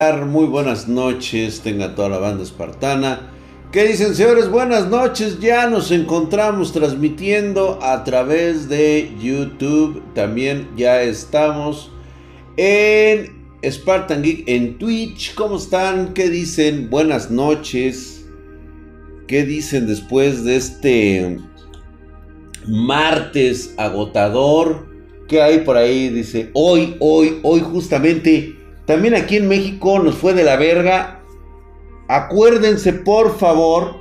Muy buenas noches, tenga toda la banda espartana. ¿Qué dicen señores? Buenas noches, ya nos encontramos transmitiendo a través de YouTube. También ya estamos en Spartan Geek en Twitch. ¿Cómo están? ¿Qué dicen? Buenas noches. ¿Qué dicen después de este martes agotador? ¿Qué hay por ahí? Dice, hoy, hoy, hoy justamente también aquí en México nos fue de la verga. Acuérdense, por favor,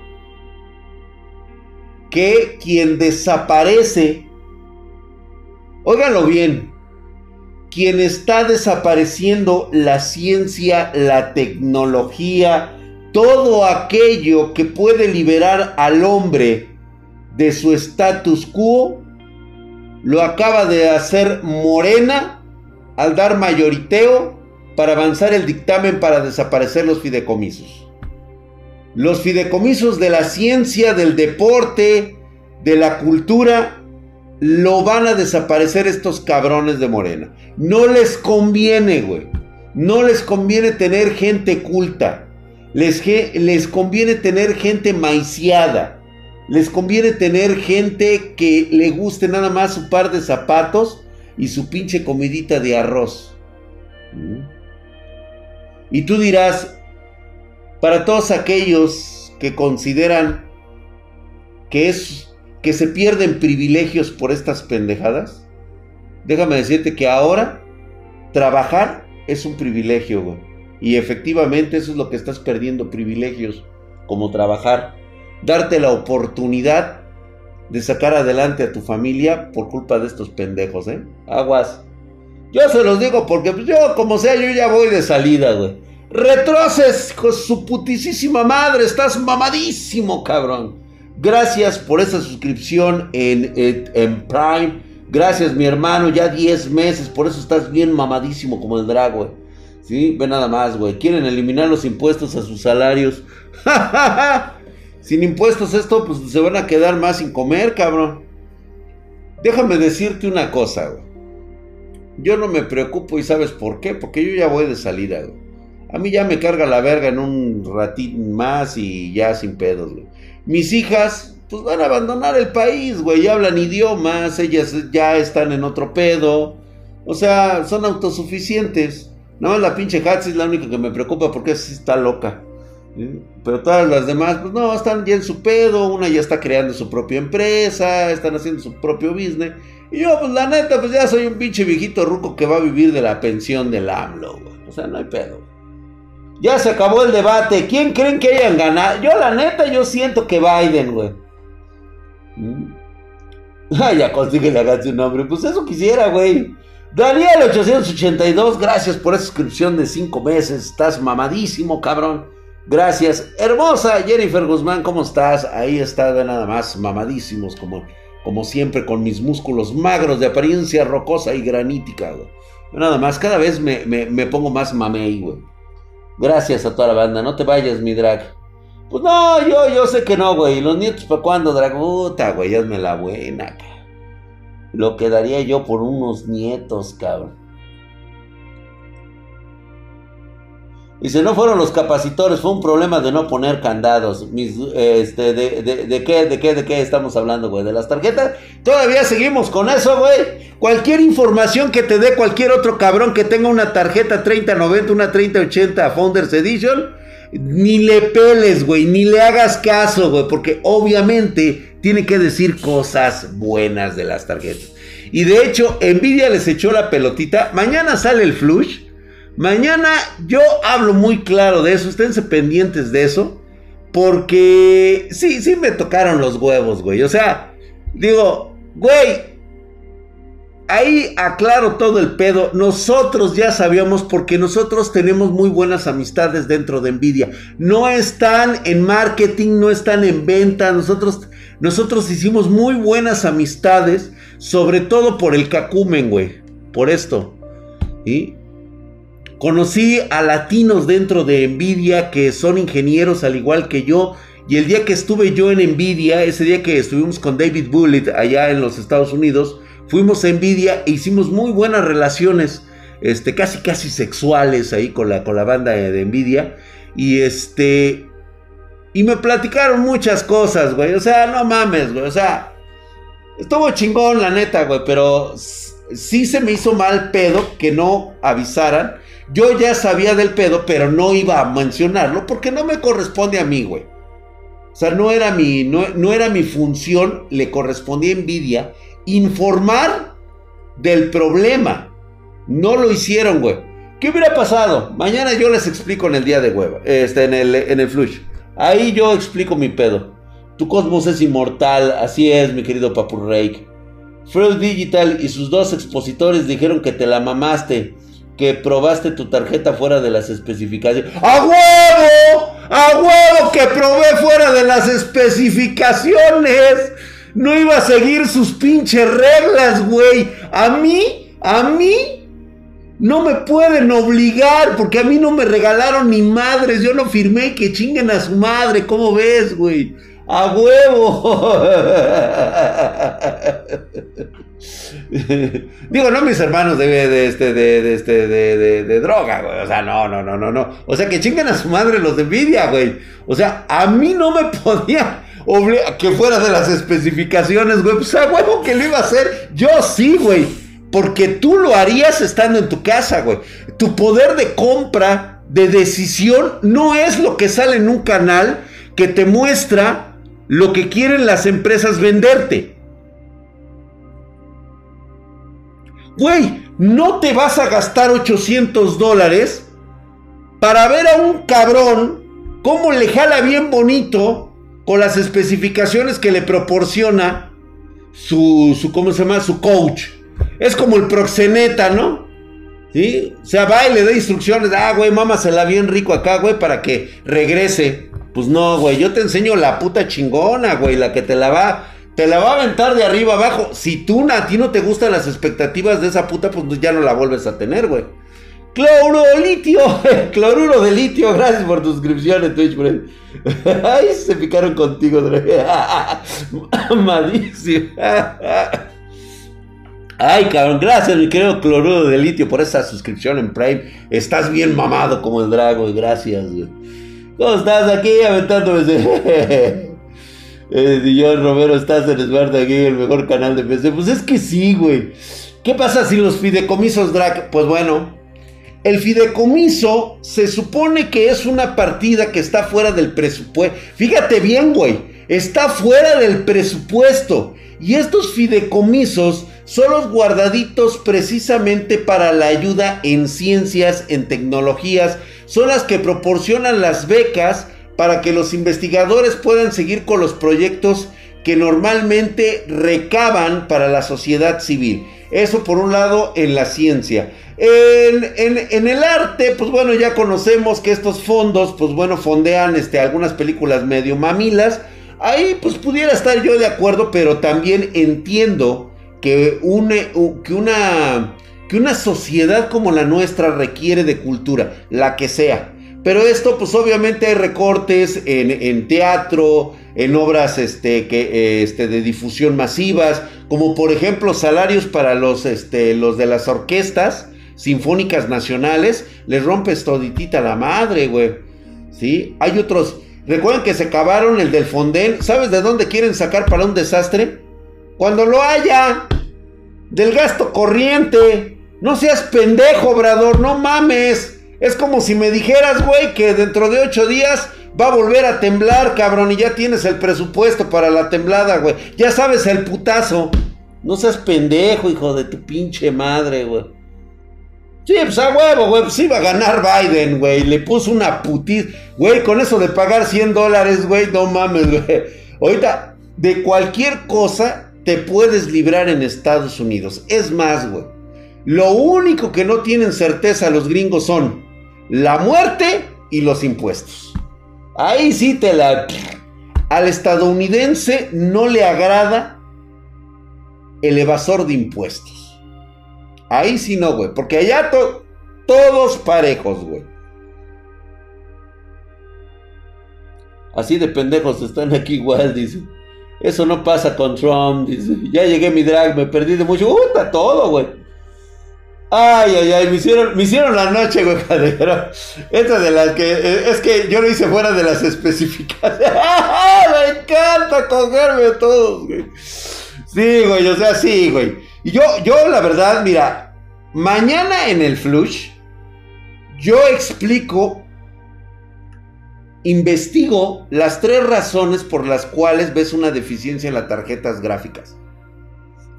que quien desaparece, óiganlo bien, quien está desapareciendo la ciencia, la tecnología, todo aquello que puede liberar al hombre de su status quo, lo acaba de hacer Morena al dar mayoriteo para avanzar el dictamen para desaparecer los fideicomisos. Los fideicomisos de la ciencia, del deporte, de la cultura, lo van a desaparecer estos cabrones de Morena. No les conviene, güey. No les conviene tener gente culta. Les, les conviene tener gente maiciada. Les conviene tener gente que le guste nada más su par de zapatos y su pinche comidita de arroz. ¿Mm? Y tú dirás, para todos aquellos que consideran que es que se pierden privilegios por estas pendejadas, déjame decirte que ahora trabajar es un privilegio, güey. Y efectivamente eso es lo que estás perdiendo, privilegios como trabajar. Darte la oportunidad de sacar adelante a tu familia por culpa de estos pendejos, ¿eh? Aguas. Yo se los digo porque pues, yo, como sea, yo ya voy de salida, güey. Retroces con su putísima madre. Estás mamadísimo, cabrón. Gracias por esa suscripción en, en, Prime. Gracias, mi hermano. Ya 10 meses. Por eso estás bien mamadísimo como el drag, güey. ¿Sí? Ve nada más, güey. Quieren eliminar los impuestos a sus salarios. sin impuestos esto, pues se van a quedar más sin comer, cabrón. Déjame decirte una cosa, güey. Yo no me preocupo y sabes por qué, porque yo ya voy de salida, A mí ya me carga la verga en un ratín más y ya sin pedos. Mis hijas, pues van a abandonar el país, güey. Ya hablan idiomas, ellas ya están en otro pedo. O sea, son autosuficientes. Nada más la pinche Hatsi es la única que me preocupa porque así está loca. Pero todas las demás, pues no, están ya en su pedo. Una ya está creando su propia empresa, están haciendo su propio business. Y yo, pues la neta, pues ya soy un pinche viejito ruco que va a vivir de la pensión del AMLO, güey. O sea, no hay pedo. Ya se acabó el debate. ¿Quién creen que hayan ganado? Yo, la neta, yo siento que Biden, güey. ¿Mm? Ah, ya consigue la su nombre. Pues eso quisiera, güey. Daniel882, gracias por esa suscripción de 5 meses. Estás mamadísimo, cabrón. Gracias. Hermosa Jennifer Guzmán, ¿cómo estás? Ahí está, nada más, mamadísimos como como siempre, con mis músculos magros de apariencia rocosa y granítica, güey. Nada más, cada vez me, pongo más mamey, güey. Gracias a toda la banda, no te vayas, mi drag. Pues no, yo, yo sé que no, güey. Los nietos, ¿para cuándo, drag? Puta, güey, hazme la buena, Lo quedaría yo por unos nietos, cabrón. Si no fueron los capacitores, fue un problema de no poner candados. este, de, qué, ¿De qué? ¿De qué estamos hablando, güey? ¿De las tarjetas? Todavía seguimos con eso, güey. Cualquier información que te dé cualquier otro cabrón que tenga una tarjeta 3090, una 3080 Founders Edition, ni le peles, güey, ni le hagas caso, güey, porque obviamente tiene que decir cosas buenas de las tarjetas. Y de hecho, Nvidia les echó la pelotita. Mañana sale el flush. Mañana yo hablo muy claro de eso, esténse pendientes de eso, porque sí, sí me tocaron los huevos, güey. O sea, digo, güey, ahí aclaro todo el pedo. Nosotros ya sabíamos porque nosotros tenemos muy buenas amistades dentro de Nvidia. No están en marketing, no están en venta. Nosotros, nosotros hicimos muy buenas amistades, sobre todo por el cacumen, güey. Por esto. ¿sí? Conocí a latinos dentro de Nvidia que son ingenieros al igual que yo. Y el día que estuve yo en Nvidia, ese día que estuvimos con David Bullitt allá en los Estados Unidos, fuimos a Nvidia e hicimos muy buenas relaciones. este, casi casi sexuales ahí con la, con la banda de, de Nvidia. Y este, y me platicaron muchas cosas, güey. O sea, no mames, güey. O sea, estuvo chingón, la neta, güey. Pero sí se me hizo mal pedo que no avisaran. Yo ya sabía del pedo, pero no iba a mencionarlo porque no me corresponde a mí, güey. O sea, no era mi, no, era mi función, le correspondía a Nvidia informar del problema. No lo hicieron, güey. ¿Qué hubiera pasado? Mañana yo les explico en el día de hueva, este, en el, en el flush. Ahí yo explico mi pedo. Tu cosmos es inmortal, así es, mi querido Papu Rake. Freud Digital y sus dos expositores dijeron que te la mamaste, que probaste tu tarjeta fuera de las especificaciones. ¡A huevo! ¡A huevo que probé fuera de las especificaciones! No iba a seguir sus pinches reglas, güey. A mí, a mí, no me pueden obligar porque a mí no me regalaron ni madres. Yo no firmé que chinguen a su madre. ¿Cómo ves, güey? A huevo. Digo, no mis hermanos de, de, este, de, este, de, de, droga, güey. O sea, no, no, no, no, no. O sea, que chinguen a su madre los de envidia, güey. O sea, a mí no me podía obligar que fuera de las especificaciones, güey. Pues a huevo que lo iba a hacer. Yo sí, güey. Porque tú lo harías estando en tu casa, güey. Tu poder de compra, de decisión, no es lo que sale en un canal que te muestra lo que quieren las empresas venderte. Güey, no te vas a gastar 800 dólares para ver a un cabrón cómo le jala bien bonito con las especificaciones que le proporciona su, su ¿cómo se llama? Su coach. Es como el proxeneta, ¿no? ¿Sí? O sea, va y le da instrucciones. Ah, güey, mámasela bien rico acá, güey, para que regrese. Pues no, güey, yo te enseño la puta chingona, güey, la que te la va. Te la va a aventar de arriba abajo. Si tú a ti no te gustan las expectativas de esa puta, pues ya no la vuelves a tener, güey. Cloruro de litio, cloruro de litio, gracias por tu suscripción Twitch, güey. Ay, se picaron contigo, Madísimo. Ay, cabrón, gracias, mi querido cloruro de litio, por esa suscripción en Prime. Estás bien mamado como el drago, gracias, güey. ¿Cómo estás aquí aventándome ese... eh, Romero, estás en Esparta aquí, el mejor canal de PC. Pues es que sí, güey. ¿Qué pasa si los fideicomisos drag? Pues bueno, el fideicomiso se supone que es una partida que está fuera del presupuesto. Fíjate bien, güey. Está fuera del presupuesto. Y estos fideicomisos son los guardaditos precisamente para la ayuda en ciencias, en tecnologías, son las que proporcionan las becas para que los investigadores puedan seguir con los proyectos que normalmente recaban para la sociedad civil. Eso por un lado en la ciencia. En, el arte, pues bueno, ya conocemos que estos fondos, pues bueno, fondean este, algunas películas medio mamilas. Ahí pues pudiera estar yo de acuerdo, pero también entiendo que, que, una, que una sociedad como la nuestra requiere de cultura, la que sea. Pero esto, pues obviamente hay recortes en, teatro, en obras este, que, este, de difusión masivas, como por ejemplo salarios para los, este, los de las orquestas sinfónicas nacionales, les rompes toditita la madre, güey. ¿Sí? Hay otros. Recuerden que se acabaron el del Fonden. ¿Sabes de dónde quieren sacar para un desastre? Cuando lo haya. Del gasto corriente. No seas pendejo, Obrador. No mames. Es como si me dijeras, güey, que dentro de ocho días va a volver a temblar, cabrón. Y ya tienes el presupuesto para la temblada, güey. Ya sabes el putazo. No seas pendejo, hijo de tu pinche madre, güey. Sí, pues a huevo, güey. Pues iba a ganar Biden, güey. Le puso una putiz. Güey, con eso de pagar 100 dólares, güey. No mames, güey. Ahorita, de cualquier cosa, te puedes librar en Estados Unidos. Es más, güey. Lo único que no tienen certeza los gringos son la muerte y los impuestos. Ahí sí te la... Al estadounidense no le agrada el evasor de impuestos. Ahí sí no, güey. Porque allá todos parejos, güey. Así de pendejos están aquí igual, dice. Eso no pasa con Trump. Ya llegué mi drag, me perdí de mucho. ¡Uh, está todo, güey! Ay, ay, ay, me hicieron, me hicieron la noche, güey, cadero. Esta de las que, eh, es que yo lo hice fuera de las especificaciones. me encanta cogerme todos, güey. Sí, güey, o sea, sí, güey. Y yo, yo, la verdad, mira, mañana en el Flush, yo explico, investigo las tres razones por las cuales ves una deficiencia en las tarjetas gráficas.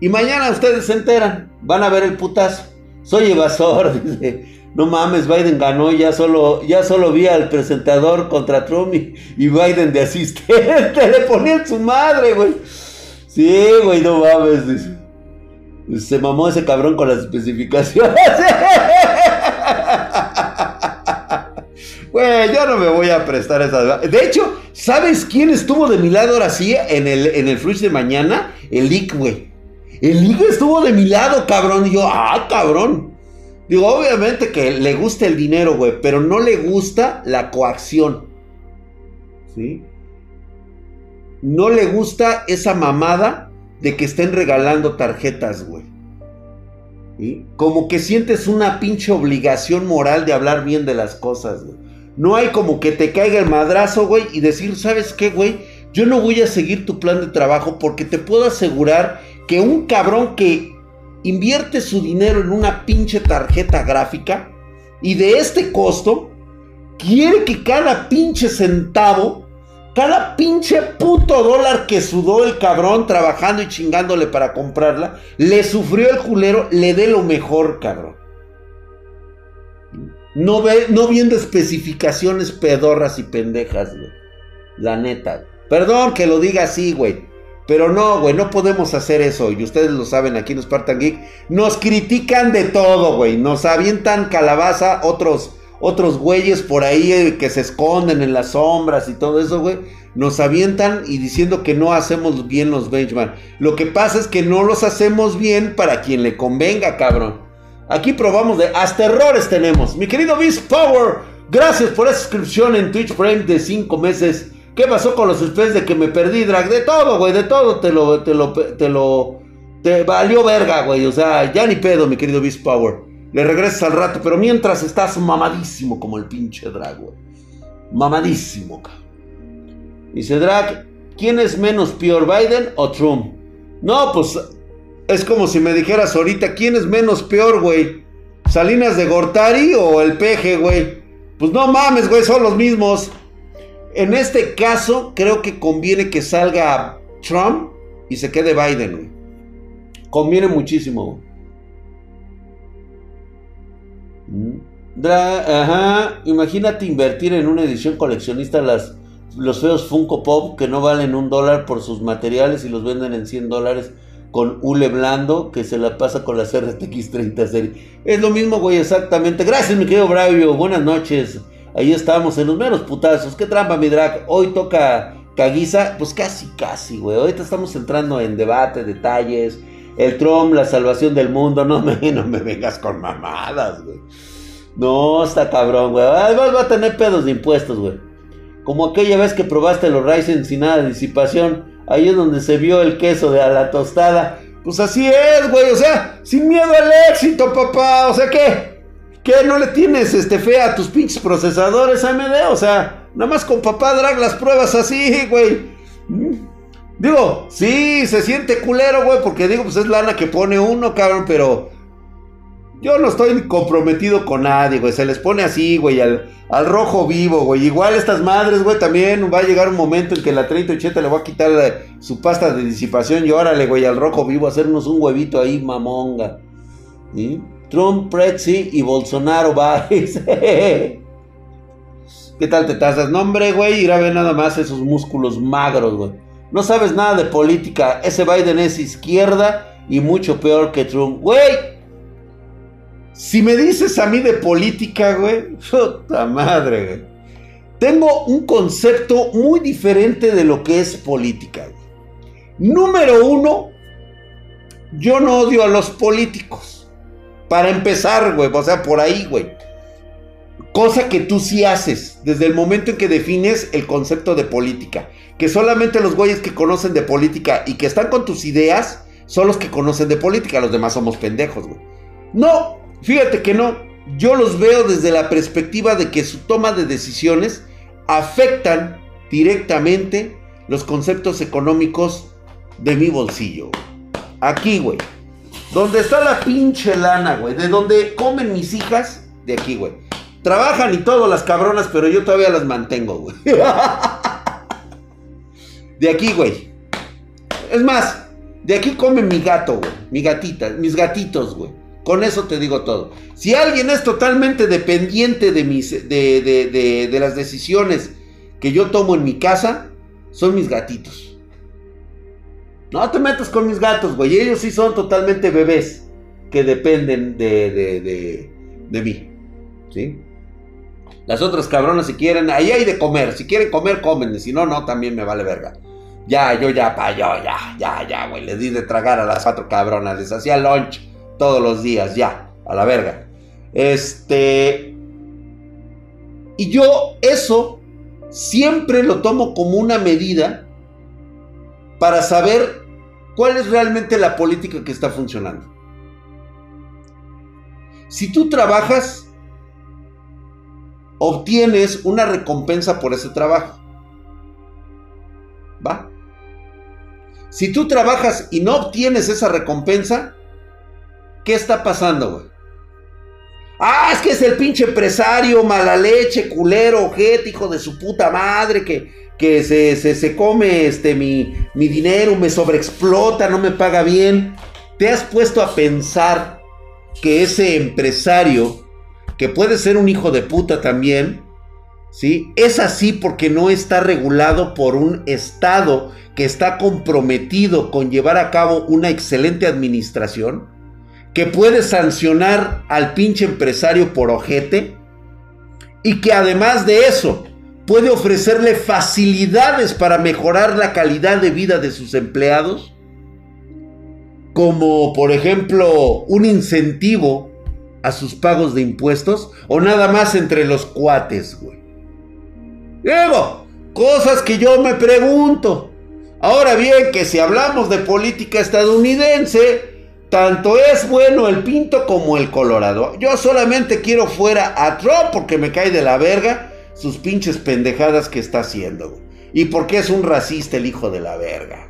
Y mañana ustedes se enteran, van a ver el putazo. Soy evasor, dice. No mames, Biden ganó, ya solo, ya solo vi al presentador contra Trump y, Biden de asistente. Le ponían su madre, güey. Sí, güey, no mames, dice. Se mamó ese cabrón con las especificaciones. Güey, yo no me voy a prestar esa. De hecho, ¿sabes quién estuvo de mi lado ahora sí en el, en el de mañana? El Lick, güey. El hijo estuvo de mi lado, cabrón. Y yo, ah, cabrón. Digo, obviamente que le gusta el dinero, güey, pero no le gusta la coacción. ¿Sí? No le gusta esa mamada de que estén regalando tarjetas, güey. ¿Sí? Como que sientes una pinche obligación moral de hablar bien de las cosas, güey. No hay como que te caiga el madrazo, güey, y decir, ¿sabes qué, güey? Yo no voy a seguir tu plan de trabajo porque te puedo asegurar que un cabrón que invierte su dinero en una pinche tarjeta gráfica y de este costo quiere que cada pinche centavo, cada pinche puto dólar que sudó el cabrón trabajando y chingándole para comprarla, le sufrió el culero, le dé lo mejor, cabrón. No, ve, no viendo especificaciones pedorras y pendejas, güey. La neta. Perdón que lo diga así, güey. Pero no, güey, no podemos hacer eso. Y ustedes lo saben aquí en Spartan Geek. Nos critican de todo, güey. Nos avientan calabaza otros, otros güeyes por ahí eh, que se esconden en las sombras y todo eso, güey. Nos avientan y diciendo que no hacemos bien los benchmark. Lo que pasa es que no los hacemos bien para quien le convenga, cabrón. Aquí probamos de... Hasta errores tenemos. Mi querido Beast Power, gracias por esa suscripción en Twitch Prime de 5 meses. ¿Qué pasó con los especies de que me perdí, drag? De todo, güey, de todo te lo, te lo, te lo, te valió verga, güey. O sea, ya ni pedo, mi querido Beast Power. Le regresas al rato, pero mientras estás mamadísimo como el pinche drag, güey. Mamadísimo, cabrón. Dice drag, ¿quién es menos peor, Biden o Trump? No, pues es como si me dijeras ahorita, ¿quién es menos peor, güey? ¿Salinas de Gortari o el peje, güey? Pues no mames, güey, son los mismos. En este caso, creo que conviene que salga Trump y se quede Biden, Conviene muchísimo, mm. Ajá, imagínate invertir en una edición coleccionista las, los feos Funko Pop que no valen un dólar por sus materiales y los venden en 100 dólares con hule blando que se la pasa con las RTX 30 serie. Es lo mismo, güey, exactamente. Gracias, mi querido Bravio. Buenas noches. Ahí estamos en los meros putazos. Qué trampa, mi drag. Hoy toca Caguiza. Pues casi, casi, güey. Ahorita estamos entrando en debate, detalles. El Trump, la salvación del mundo. No me, no me vengas con mamadas, güey. No, está cabrón, güey. Además va a tener pedos de impuestos, güey. Como aquella vez que probaste los Ryzen sin nada de disipación. Ahí es donde se vio el queso de a la tostada. Pues así es, güey. O sea, sin miedo al éxito, papá. O sea, ¿qué? ¿Qué no le tienes este fe a tus pinches procesadores AMD? O sea, nada más con papá drag las pruebas así, güey. Digo, sí, se siente culero, güey, porque digo, pues es lana que pone uno, cabrón, pero yo no estoy comprometido con nadie, güey. Se les pone así, güey, al, al rojo vivo, güey. Igual estas madres, güey, también va a llegar un momento en que la 3080 le va a quitar su pasta de disipación y órale, güey, al rojo vivo, hacernos un huevito ahí, mamonga. Trump, Prezi y Bolsonaro, va. ¿Qué tal te tasas? No, hombre, güey, ir a ver nada más esos músculos magros, güey. No sabes nada de política. Ese Biden es izquierda y mucho peor que Trump. Güey, si me dices a mí de política, güey, puta madre, güey. Tengo un concepto muy diferente de lo que es política. Güey. Número uno, yo no odio a los políticos. Para empezar, güey. O sea, por ahí, güey. Cosa que tú sí haces desde el momento en que defines el concepto de política. Que solamente los güeyes que conocen de política y que están con tus ideas son los que conocen de política. Los demás somos pendejos, güey. No, Fíjate que no, yo los veo desde la perspectiva de que su toma de decisiones afectan directamente los conceptos económicos de mi bolsillo. Aquí, güey. Donde está la pinche lana, güey. De donde comen mis hijas, de aquí, güey. Trabajan y todo las cabronas, pero yo todavía las mantengo, güey. De aquí, güey. Es más, de aquí come mi gato, güey. Mi gatita, mis gatitos, güey. Con eso te digo todo. Si alguien es totalmente dependiente de, mis, de, de, de, las decisiones que yo tomo en mi casa, son mis gatitos. No te metas con mis gatos, güey. Ellos sí son totalmente bebés que dependen de, de, de, mí. ¿Sí? Las otras cabronas si quieren, ahí hay de comer. Si quieren comer, comen. Si no, no, también me vale verga. Ya, yo ya, pa, yo ya, ya, ya, güey. Les di de tragar a las cuatro cabronas. Les hacía lunch todos los días, ya, a la verga. Este... Y yo eso siempre lo tomo como una medida para saber cuál es realmente la política que está funcionando. Si tú trabajas, obtienes una recompensa por ese trabajo. ¿Va? Si tú trabajas y no obtienes esa recompensa, ¿Qué está pasando, güey? Ah, es que es el pinche empresario, mala leche, culero, ojete, hijo de su puta madre, que, que se, se, come este, mi, mi dinero, me sobreexplota, no me paga bien. ¿Te has puesto a pensar que ese empresario, que puede ser un hijo de puta también, ¿sí? Es así porque no está regulado por un Estado que está comprometido con llevar a cabo una excelente administración? Que puede sancionar al pinche empresario por ojete y que además de eso puede ofrecerle facilidades para mejorar la calidad de vida de sus empleados, como por ejemplo un incentivo a sus pagos de impuestos o nada más entre los cuates, güey. Luego, cosas que yo me pregunto. Ahora bien, que si hablamos de política estadounidense, tanto es bueno el pinto como el colorado. Yo solamente quiero fuera a Trump porque me cae de la verga sus pinches pendejadas que está haciendo. Y porque es un racista el hijo de la verga.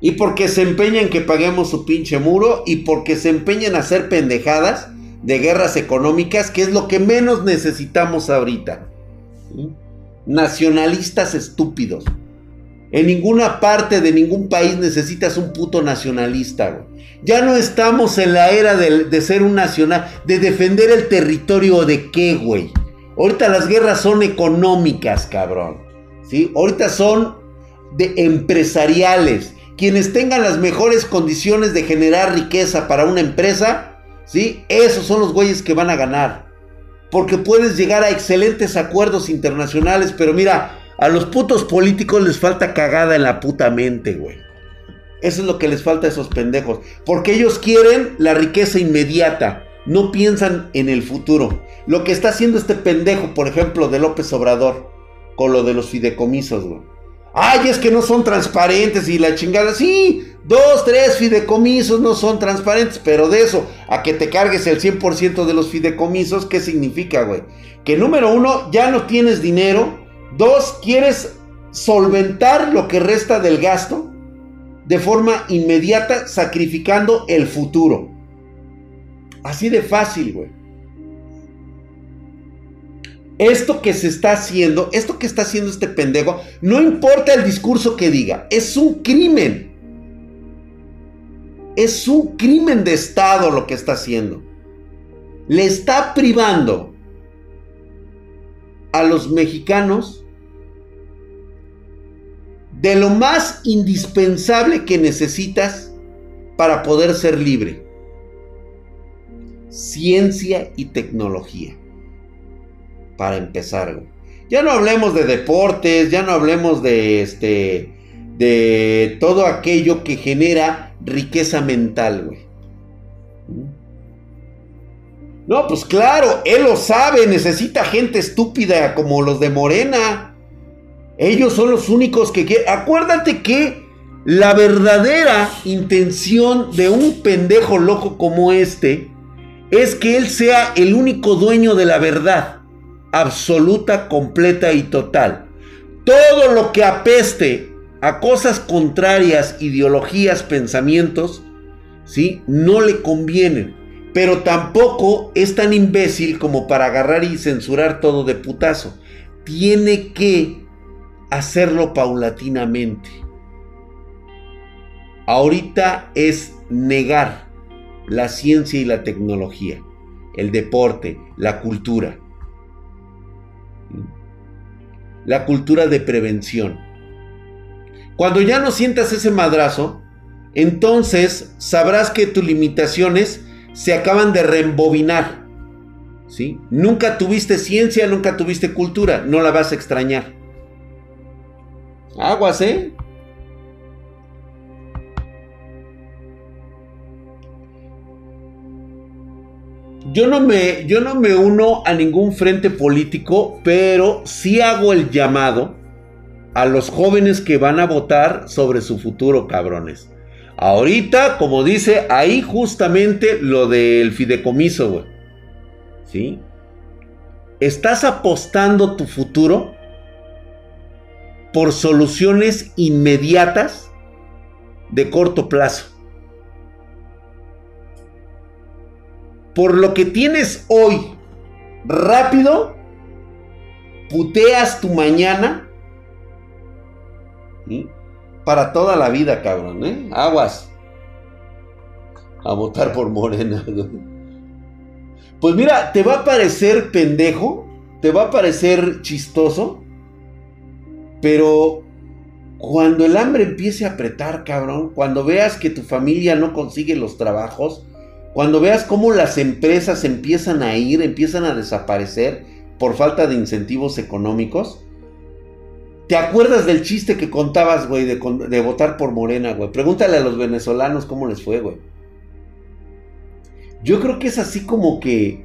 Y porque se empeña en que paguemos su pinche muro. Y porque se empeña en hacer pendejadas de guerras económicas, que es lo que menos necesitamos ahorita. Nacionalistas estúpidos. En ninguna parte de ningún país necesitas un puto nacionalista, Ya no estamos en la era de, ser un nacional, de defender el territorio de qué, güey. Ahorita las guerras son económicas, cabrón. ¿Sí? Ahorita son de empresariales. Quienes tengan las mejores condiciones de generar riqueza para una empresa, ¿sí? Esos son los güeyes que van a ganar. Porque puedes llegar a excelentes acuerdos internacionales, pero mira, a los putos políticos les falta cagada en la puta mente, güey. Eso es lo que les falta a esos pendejos. Porque ellos quieren la riqueza inmediata. No piensan en el futuro. Lo que está haciendo este pendejo, por ejemplo, de López Obrador, con lo de los fideicomisos, güey. Ay, es que no son transparentes y la chingada. Sí, dos, tres fideicomisos no son transparentes, pero de eso, a que te cargues el 100% de los fideicomisos, ¿qué significa, güey? Que número uno, ya no tienes dinero Dos, quieres solventar lo que resta del gasto de forma inmediata, sacrificando el futuro. Así de fácil, güey. Esto que se está haciendo, esto que está haciendo este pendejo, no importa el discurso que diga, es un crimen. Es un crimen de Estado lo que está haciendo. Le está privando a los mexicanos de lo más indispensable que necesitas para poder ser libre. Ciencia y tecnología. Para empezar, Ya no hablemos de deportes, ya no hablemos de este de todo aquello que genera riqueza mental, güey. No, pues claro, él lo sabe, necesita gente estúpida como los de Morena. Ellos son los únicos que quieren. Acuérdate que La verdadera intención de un pendejo loco como este es que él sea el único dueño de la verdad, absoluta, completa y total. Todo lo que apeste a cosas contrarias, ideologías, pensamientos, ¿sí? No le convienen. Pero tampoco es tan imbécil como para agarrar y censurar todo de putazo. Tiene que hacerlo paulatinamente. Ahorita es negar la ciencia y la tecnología, el deporte, la cultura. La cultura de prevención. Cuando ya no sientas ese madrazo, entonces sabrás que tus limitaciones se acaban de reembobinar. ¿sí? Nunca tuviste ciencia, nunca tuviste cultura, no la vas a extrañar. Aguas, ¿eh? Yo no, me, yo no me uno a ningún frente político, pero sí hago el llamado a los jóvenes que van a votar sobre su futuro, cabrones. Ahorita, como dice, ahí justamente lo del fideicomiso, güey. ¿Sí? Estás apostando tu futuro por soluciones inmediatas de corto plazo. Por lo que tienes hoy rápido, puteas tu mañana para toda la vida, cabrón, ¿eh? Aguas. A votar por Morena. Pues mira, te va a parecer pendejo, te va a parecer chistoso, pero cuando el hambre empiece a apretar, cabrón, cuando veas que tu familia no consigue los trabajos, cuando veas cómo las empresas empiezan a ir, empiezan a desaparecer por falta de incentivos económicos, ¿Te acuerdas del chiste que contabas, güey, de, votar por Morena, güey? Pregúntale a los venezolanos cómo les fue, güey. Yo creo que es así como que,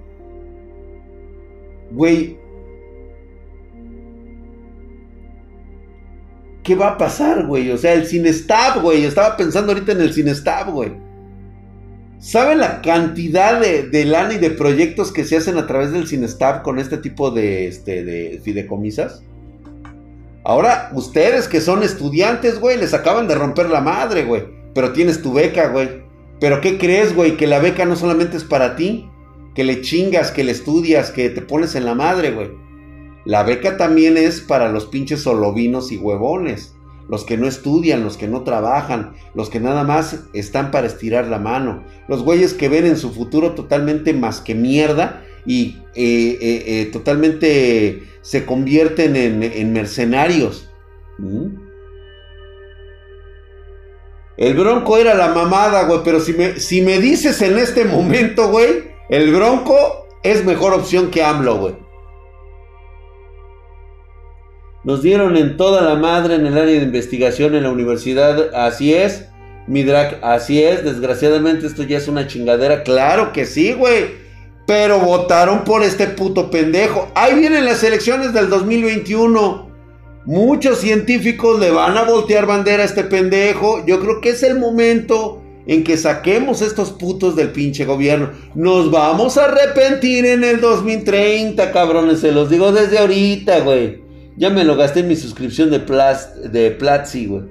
güey, ¿qué va a pasar, güey? O sea, el Cinestab, güey. Estaba pensando ahorita en el Cinestab, güey. ¿Saben la cantidad de, de lana y de proyectos que se hacen a través del Cinestab con este tipo de, este, de fideicomisas? Ahora, ustedes que son estudiantes, güey, les acaban de romper la madre, güey. Pero tienes tu beca, güey. Pero ¿qué crees, güey? Que la beca no solamente es para ti. Que le chingas, que le estudias, que te pones en la madre, güey. La beca también es para los pinches solovinos y huevones. Los que no estudian, los que no trabajan, los que nada más están para estirar la mano. Los güeyes que ven en su futuro totalmente más que mierda y eh, eh, eh, totalmente se convierten en, mercenarios. ¿Mm? El Bronco era la mamada, güey, pero si me, si me dices en este momento, güey, el Bronco es mejor opción que AMLO, güey. Nos dieron en toda la madre en el área de investigación en la universidad, así es. Midrak, así es, desgraciadamente esto ya es una chingadera. Claro que sí, güey. Pero votaron por este puto pendejo. Ahí vienen las elecciones del 2021. Muchos científicos le van a voltear bandera a este pendejo. Yo creo que es el momento en que saquemos estos putos del pinche gobierno. Nos vamos a arrepentir en el 2030, cabrones. Se los digo desde ahorita, güey. Ya me lo gasté en mi suscripción de, de Platzi, güey.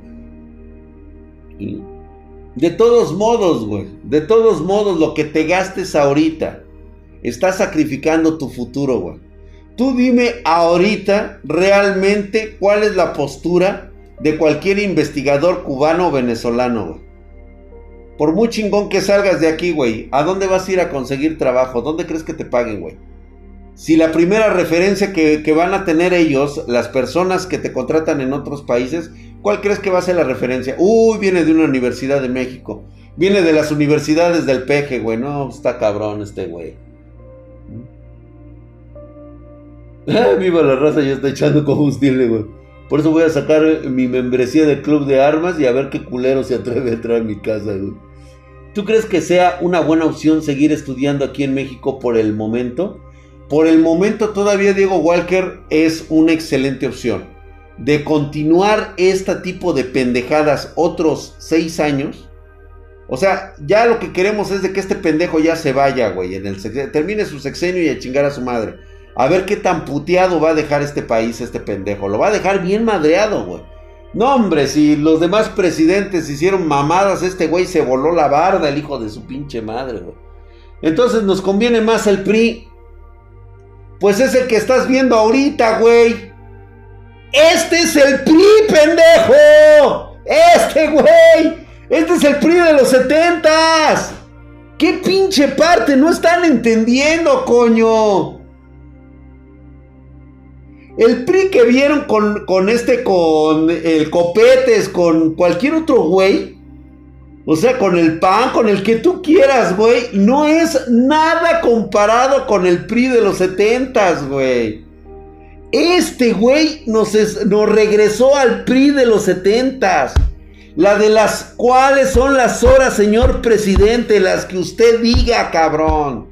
De todos modos, güey. De todos modos, lo que te gastes ahorita Estás sacrificando tu futuro, güey. Tú dime ahorita realmente cuál es la postura de cualquier investigador cubano o venezolano, güey. Por muy chingón que salgas de aquí, güey, ¿a dónde vas a ir a conseguir trabajo? ¿Dónde crees que te paguen, güey? Si la primera referencia que, van a tener ellos, las personas que te contratan en otros países, ¿cuál crees que va a ser la referencia? Uy, viene de una universidad de México. Viene de las universidades del peje, güey. No, está cabrón este güey. Viva la raza, ya está echando combustible, güey. Por eso voy a sacar mi membresía del club de armas y a ver qué culero se atreve a entrar a mi casa, güey. ¿Tú crees que sea una buena opción seguir estudiando aquí en México por el momento? Por el momento todavía Diego Walker es una excelente opción. de continuar este tipo de pendejadas otros seis años. O sea, ya lo que queremos es de que este pendejo ya se vaya, güey. Termine su sexenio y a chingar a su madre. A ver qué tan puteado va a dejar este país, este pendejo. Lo va a dejar bien madreado, güey. No, hombre, si los demás presidentes hicieron mamadas, este güey se voló la barda, el hijo de su pinche madre, güey. Entonces nos conviene más el PRI. Pues es el que estás viendo ahorita, güey. Este es el PRI, pendejo. Este, güey. Este es el PRI de los setentas. ¿Qué pinche parte no están entendiendo, coño? El PRI que vieron con, con este, con el Copetes, con cualquier otro güey. O sea, con el PAN, con el que tú quieras, güey. No es nada comparado con el PRI de los setentas, güey. Este güey nos, nos regresó al PRI de los setentas. La de las cuales son las horas, señor presidente, las que usted diga, cabrón.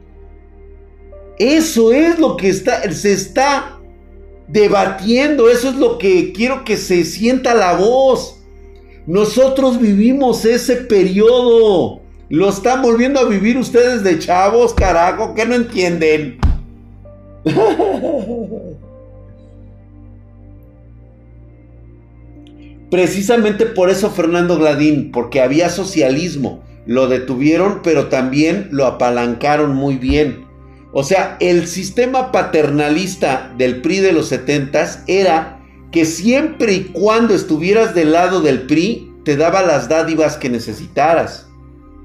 Eso es lo que está, se está debatiendo, eso es lo que quiero que se sienta la voz. Nosotros vivimos ese periodo. Lo están volviendo a vivir ustedes de chavos, carajo, que no entienden. Precisamente por eso Fernando Gladín, porque había socialismo. Lo detuvieron, pero también lo apalancaron muy bien. O sea, el sistema paternalista del PRI de los 70 era que siempre y cuando estuvieras del lado del PRI, te daba las dádivas que necesitaras.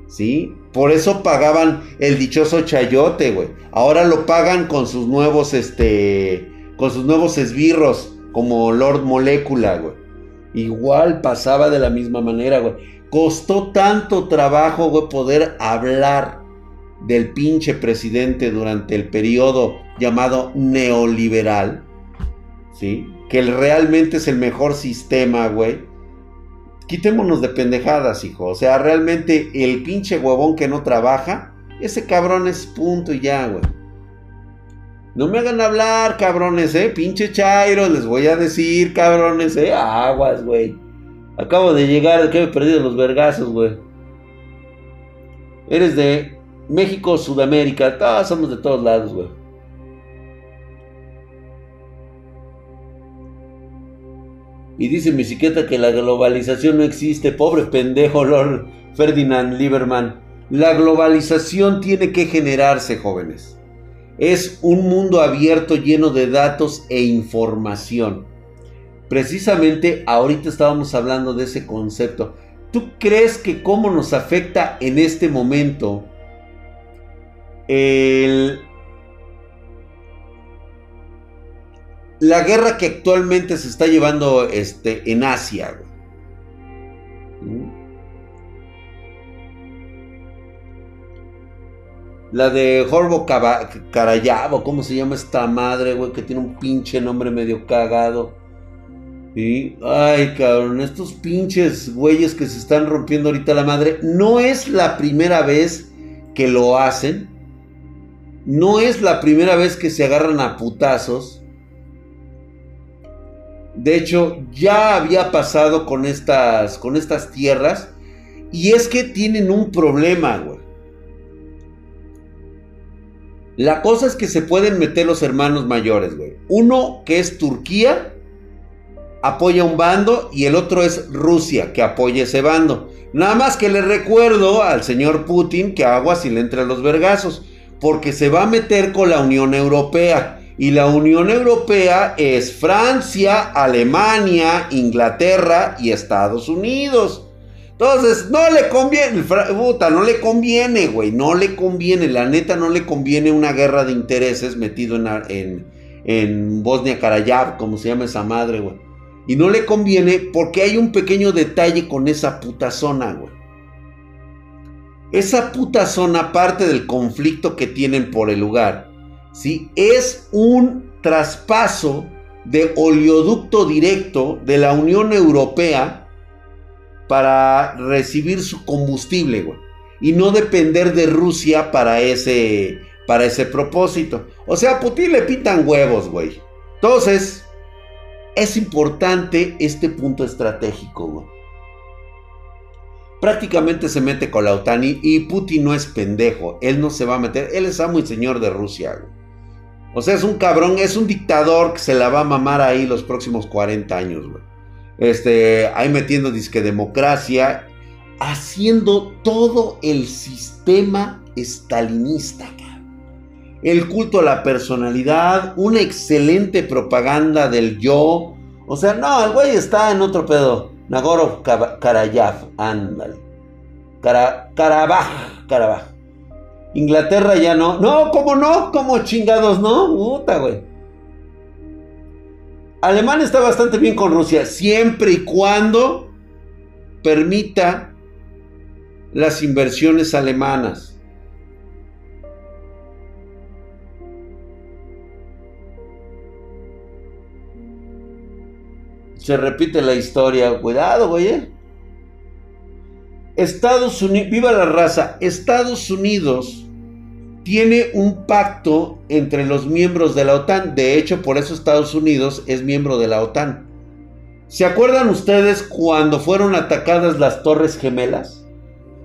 ¿Sí? Por eso pagaban el dichoso chayote, güey. Ahora lo pagan con sus nuevos, este, con sus nuevos esbirros, como Lord Molecula, güey. Igual pasaba de la misma manera, güey. Costó tanto trabajo, güey, poder hablar del pinche presidente durante el periodo llamado neoliberal, ¿sí? Que realmente es el mejor sistema, güey. Quitémonos de pendejadas, hijo. O sea, realmente el pinche huevón que no trabaja, ese cabrón es punto y ya, güey. No me hagan hablar, cabrones, eh. Pinche Chairo, les voy a decir, cabrones, eh. Aguas, güey. Acabo de llegar, que he perdido los vergazos, güey. Eres de México, Sudamérica, todos somos de todos lados, güey. Y dice mi psiquiatra que la globalización no existe. Pobre pendejo, Lord Ferdinand Lieberman. La globalización tiene que generarse, jóvenes. Es un mundo abierto lleno de datos e información. Precisamente ahorita estábamos hablando de ese concepto. ¿Tú crees que cómo nos afecta en este momento la guerra que actualmente se está llevando este, en Asia. ¿Mm? La de Horbo Karayabo, ¿cómo se llama esta madre, güey? Que tiene un pinche nombre medio cagado. ¿Sí? Ay, cabrón, estos pinches güeyes que se están rompiendo ahorita la madre. No es la primera vez que lo hacen. No es la primera vez que se agarran a putazos. De hecho, ya había pasado con estas, con estas tierras. Y es que tienen un problema, güey. La cosa es que se pueden meter los hermanos mayores, güey. Uno que es Turquía, apoya un bando y el otro es Rusia, que apoya ese bando. Nada más que le recuerdo al señor Putin que agua si le entra los vergazos porque se va a meter con la Unión Europea. Y la Unión Europea es Francia, Alemania, Inglaterra y Estados Unidos. Entonces, no le conviene, puta, no le conviene, güey, no le conviene, la neta no le conviene una guerra de intereses metido en, en, Bosnia Karayab, como se llama esa madre, güey. Y no le conviene porque hay un pequeño detalle con esa puta zona, güey. Esa puta zona, parte del conflicto que tienen por el lugar, ¿sí? es un traspaso de oleoducto directo de la Unión Europea para recibir su combustible, güey. Y no depender de Rusia para ese, para ese propósito. O sea, a Putin le pintan huevos, güey. Entonces, es importante este punto estratégico. Prácticamente se mete con la OTAN y, Putin no es pendejo. Él no se va a meter. Él es amo y señor de Rusia. O sea, es un cabrón, es un dictador que se la va a mamar ahí los próximos 40 años, güey. Este, ahí metiendo disque democracia, haciendo todo el sistema estalinista, el culto a la personalidad, una excelente propaganda del yo. O sea, no, el güey está en otro pedo. Nagorov Karayaf, ándale. Karabaj, Karabaj. Inglaterra ya no. No, ¿cómo no? ¿Cómo chingados no? Puta, güey. Alemania está bastante bien con Rusia, siempre y cuando permita las inversiones alemanas. Se repite la historia. Cuidado, güey. Estados Unidos, viva la raza. Estados Unidos tiene un pacto entre los miembros de la OTAN. De hecho, por eso Estados Unidos es miembro de la OTAN. ¿Se acuerdan ustedes cuando fueron atacadas las Torres Gemelas?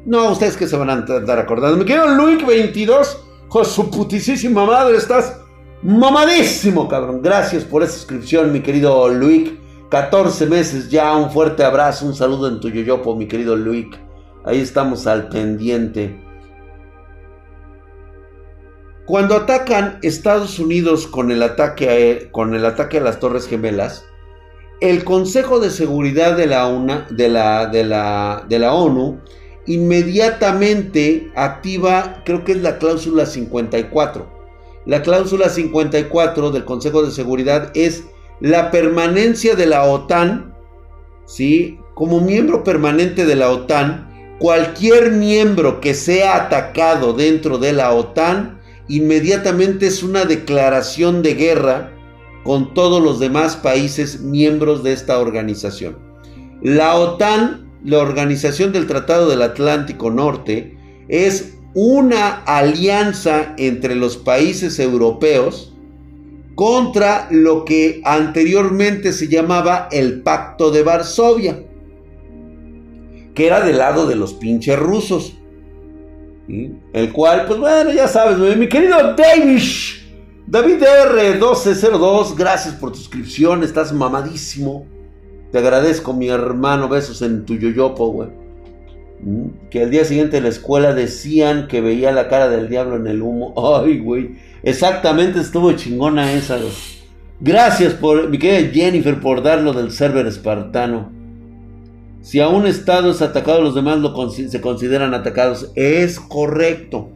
No, ustedes que se van a andar acordando. Me quedo Luik 22. Con su putisísima madre, estás mamadísimo, cabrón. Gracias por esa suscripción, mi querido Luik. 14 meses ya, un fuerte abrazo, un saludo en tu yoyopo, mi querido Luik. Ahí estamos al pendiente. Cuando atacan Estados Unidos con el ataque a, con el ataque a las Torres Gemelas, el Consejo de Seguridad de la, de la ONU inmediatamente activa, creo que es la cláusula 54. La cláusula 54 del Consejo de Seguridad es la permanencia de la OTAN, ¿sí? Como miembro permanente de la OTAN, cualquier miembro que sea atacado dentro de la OTAN, inmediatamente es una declaración de guerra con todos los demás países miembros de esta organización. La OTAN, la Organización del Tratado del Atlántico Norte, es una alianza entre los países europeos, contra lo que anteriormente se llamaba el Pacto de Varsovia, que era del lado de los pinches rusos. El cual, pues bueno, ya sabes, mi querido David, David R1202, gracias por tu suscripción, estás mamadísimo. Te agradezco, mi hermano, besos en tu yoyopo, güey. Que al día siguiente en la escuela decían que veía la cara del diablo en el humo. Ay, güey. Exactamente, estuvo chingona esa. Gracias por, mi querida Jennifer, por darlo del server espartano. Si a un estado es atacado, los demás lo, se consideran atacados. Es correcto.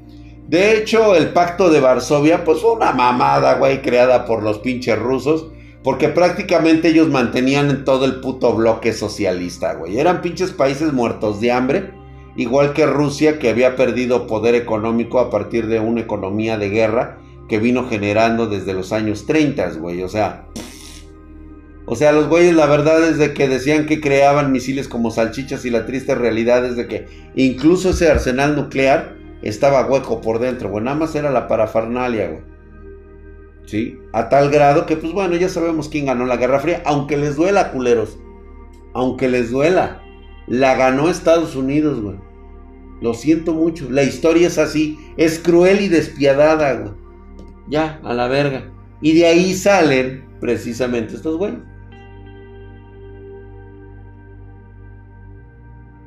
De hecho, el pacto de Varsovia, pues fue una mamada, güey, creada por los pinches rusos. Porque prácticamente ellos mantenían todo el puto bloque socialista, güey. Eran pinches países muertos de hambre. Igual que Rusia, que había perdido poder económico a partir de una economía de guerra que vino generando desde los años 30, güey. O sea, o sea, los güeyes la verdad es de que decían que creaban misiles como salchichas y la triste realidad es de que incluso ese arsenal nuclear estaba hueco por dentro, güey. Nada más era la parafernalia, güey. ¿Sí? A tal grado que, pues bueno, ya sabemos quién ganó la Guerra Fría, aunque les duela, culeros. Aunque les duela. La ganó Estados Unidos, güey. Lo siento mucho. La historia es así. Es cruel y despiadada, güey. Ya, a la verga. Y de ahí salen precisamente estos güeyes.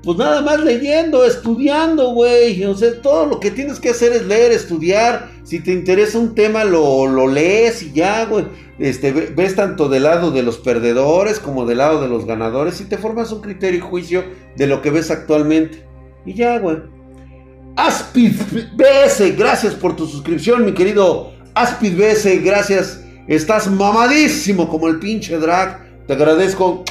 Pues nada más leyendo, estudiando, güey. O sea, todo lo que tienes que hacer es leer, estudiar. Si te interesa un tema, lo, lo lees y ya, güey. Este, ves tanto del lado de los perdedores como del lado de los ganadores y te formas un criterio y juicio de lo que ves actualmente. Y ya, güey. Aspid BS, gracias por tu suscripción, mi querido Aspid BS, gracias. Estás mamadísimo como el pinche drag. Te agradezco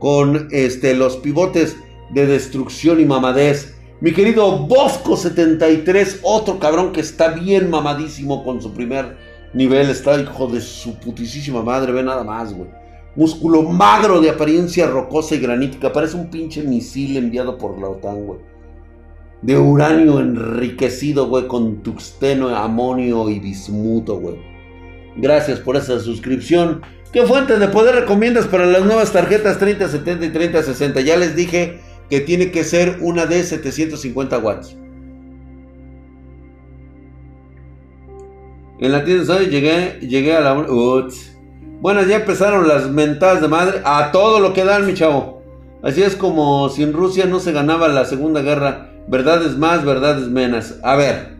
con este, los pivotes de destrucción y mamadez. Mi querido Bosco 73, otro cabrón que está bien mamadísimo con su primer nivel. Está hijo de su putisísima madre, ve nada más, güey. Músculo magro de apariencia rocosa y granítica. Parece un pinche misil enviado por la OTAN, güey de uranio enriquecido, güey, con tuxteno, amonio y bismuto, güey. Gracias por esa suscripción. ¿Qué fuente de poder recomiendas para las nuevas tarjetas 3070 y 3060? Ya les dije que tiene que ser una de 750 watts. En la tienda de llegué, llegué a la... Uts. Buenas, ya empezaron las mentadas de madre. A todo lo que dan, mi chavo. Así es como si en Rusia no se ganaba la Segunda Guerra. Verdades más, verdades menos. A ver.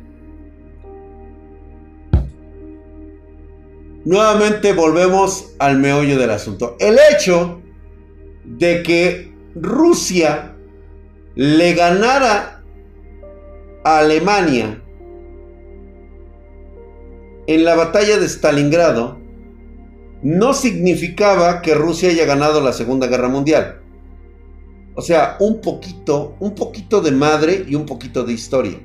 Nuevamente volvemos al meollo del asunto. El hecho de que Rusia le ganara a Alemania en la batalla de Stalingrado no significaba que Rusia haya ganado la Segunda Guerra Mundial. O sea, un poquito, un poquito de madre y un poquito de historia.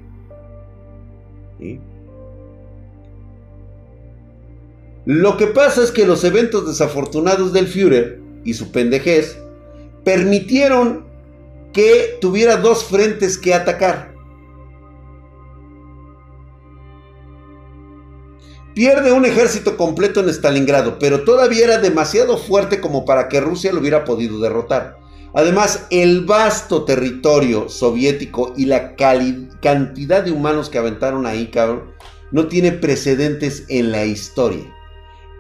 Lo que pasa es que los eventos desafortunados del Führer y su pendejez permitieron que tuviera dos frentes que atacar. Pierde un ejército completo en Stalingrado, pero todavía era demasiado fuerte como para que Rusia lo hubiera podido derrotar. Además, el vasto territorio soviético y la cantidad de humanos que aventaron ahí, cabrón, no tiene precedentes en la historia.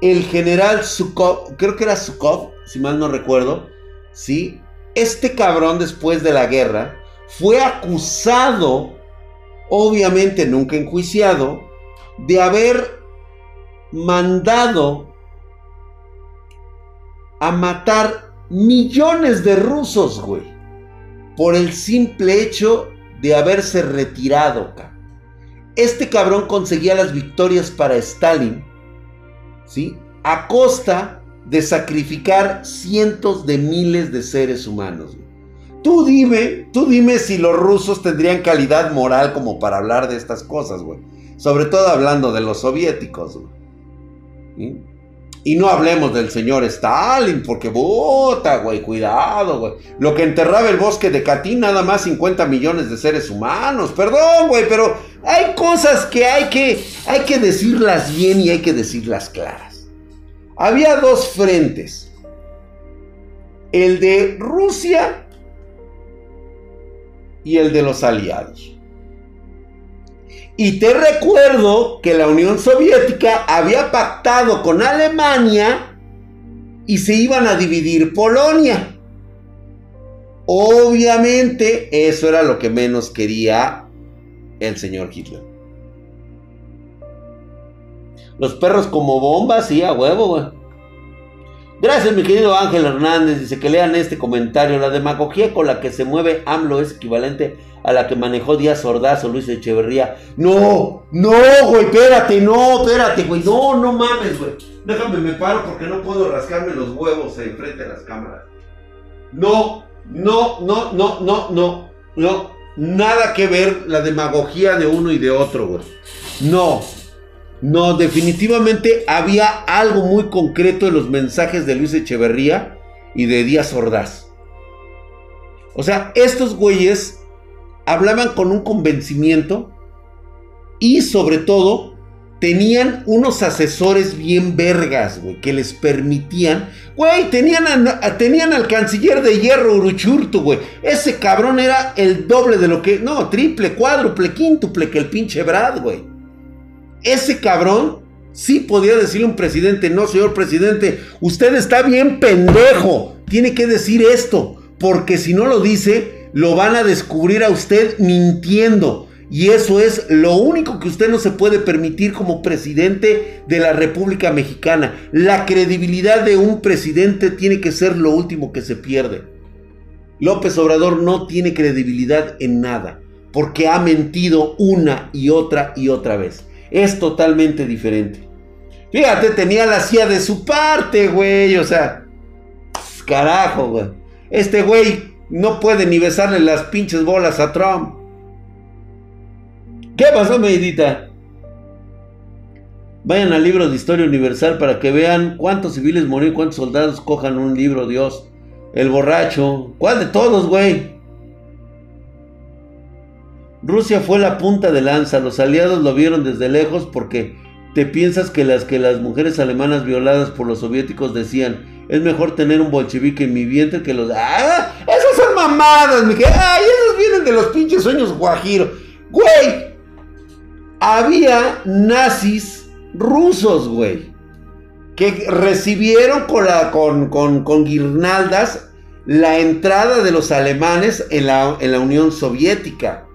El general Sukov, creo que era Sukov, si mal no recuerdo, ¿sí? Este cabrón después de la guerra fue acusado, obviamente nunca enjuiciado, de haber mandado a matar millones de rusos, güey. Por el simple hecho de haberse retirado, Este cabrón conseguía las victorias para Stalin, ¿sí? A costa de sacrificar cientos de miles de seres humanos. Tú dime, tú dime si los rusos tendrían calidad moral como para hablar de estas cosas, güey. Sobre todo hablando de los soviéticos, güey. Y no hablemos del señor Stalin, porque bota, güey, cuidado, güey. Lo que enterraba el bosque de Katyn, nada más 50 millones de seres humanos. Perdón, güey, pero hay cosas que hay que, hay que decirlas bien y hay que decirlas claras. Había dos frentes. El de Rusia y el de los aliados. Y te recuerdo que la Unión Soviética había pactado con Alemania y se iban a dividir Polonia. Obviamente eso era lo que menos quería el señor Hitler. Los perros como bombas, sí, a huevo, güey. Gracias, mi querido Ángel Hernández. Dice que lean este comentario. La demagogía con la que se mueve AMLO es equivalente a la que manejó Díaz Ordaz o Luis Echeverría. No, no, güey, espérate, no, espérate, güey, no, no mames, güey. Déjame, me paro porque no puedo rascarme los huevos enfrente de las cámaras. No, no, no, no, no, no, no. Nada que ver la demagogía de uno y de otro, güey. No, no, definitivamente había algo muy concreto en los mensajes de Luis Echeverría y de Díaz Ordaz. O sea, estos güeyes hablaban con un convencimiento y sobre todo tenían unos asesores bien vergas, güey, que les permitían, güey, tenían, tenían al canciller de hierro Uruchurtu, güey, ese cabrón era el doble de lo que, no, triple, cuádruple, quíntuple que el pinche Brad, güey. Ese cabrón sí podía decirle un presidente, no, señor presidente, usted está bien pendejo, tiene que decir esto, porque si no lo dice, lo van a descubrir a usted mintiendo. Y eso es lo único que usted no se puede permitir como presidente de la República Mexicana. La credibilidad de un presidente tiene que ser lo último que se pierde. López Obrador no tiene credibilidad en nada, porque ha mentido una y otra y otra vez. Es totalmente diferente. Fíjate, tenía la CIA de su parte, güey. O sea, carajo, güey. Este güey no puede ni besarle las pinches bolas a Trump. ¿Qué pasó, Medita? Vayan al libro de Historia Universal para que vean cuántos civiles murieron, cuántos soldados cojan un libro, Dios. El borracho. ¿Cuál de todos, güey? Rusia fue la punta de lanza. Los aliados lo vieron desde lejos porque ¿Te piensas que las que las mujeres alemanas violadas por los soviéticos decían, es mejor tener un bolchevique en mi vientre que los... ¡Ah! Esas son mamadas, mi. ¡Ay! Esos vienen de los pinches sueños guajiro. Güey. Había nazis rusos, güey. Que recibieron con, con, con, con guirnaldas la entrada de los alemanes en la, en la Unión Soviética.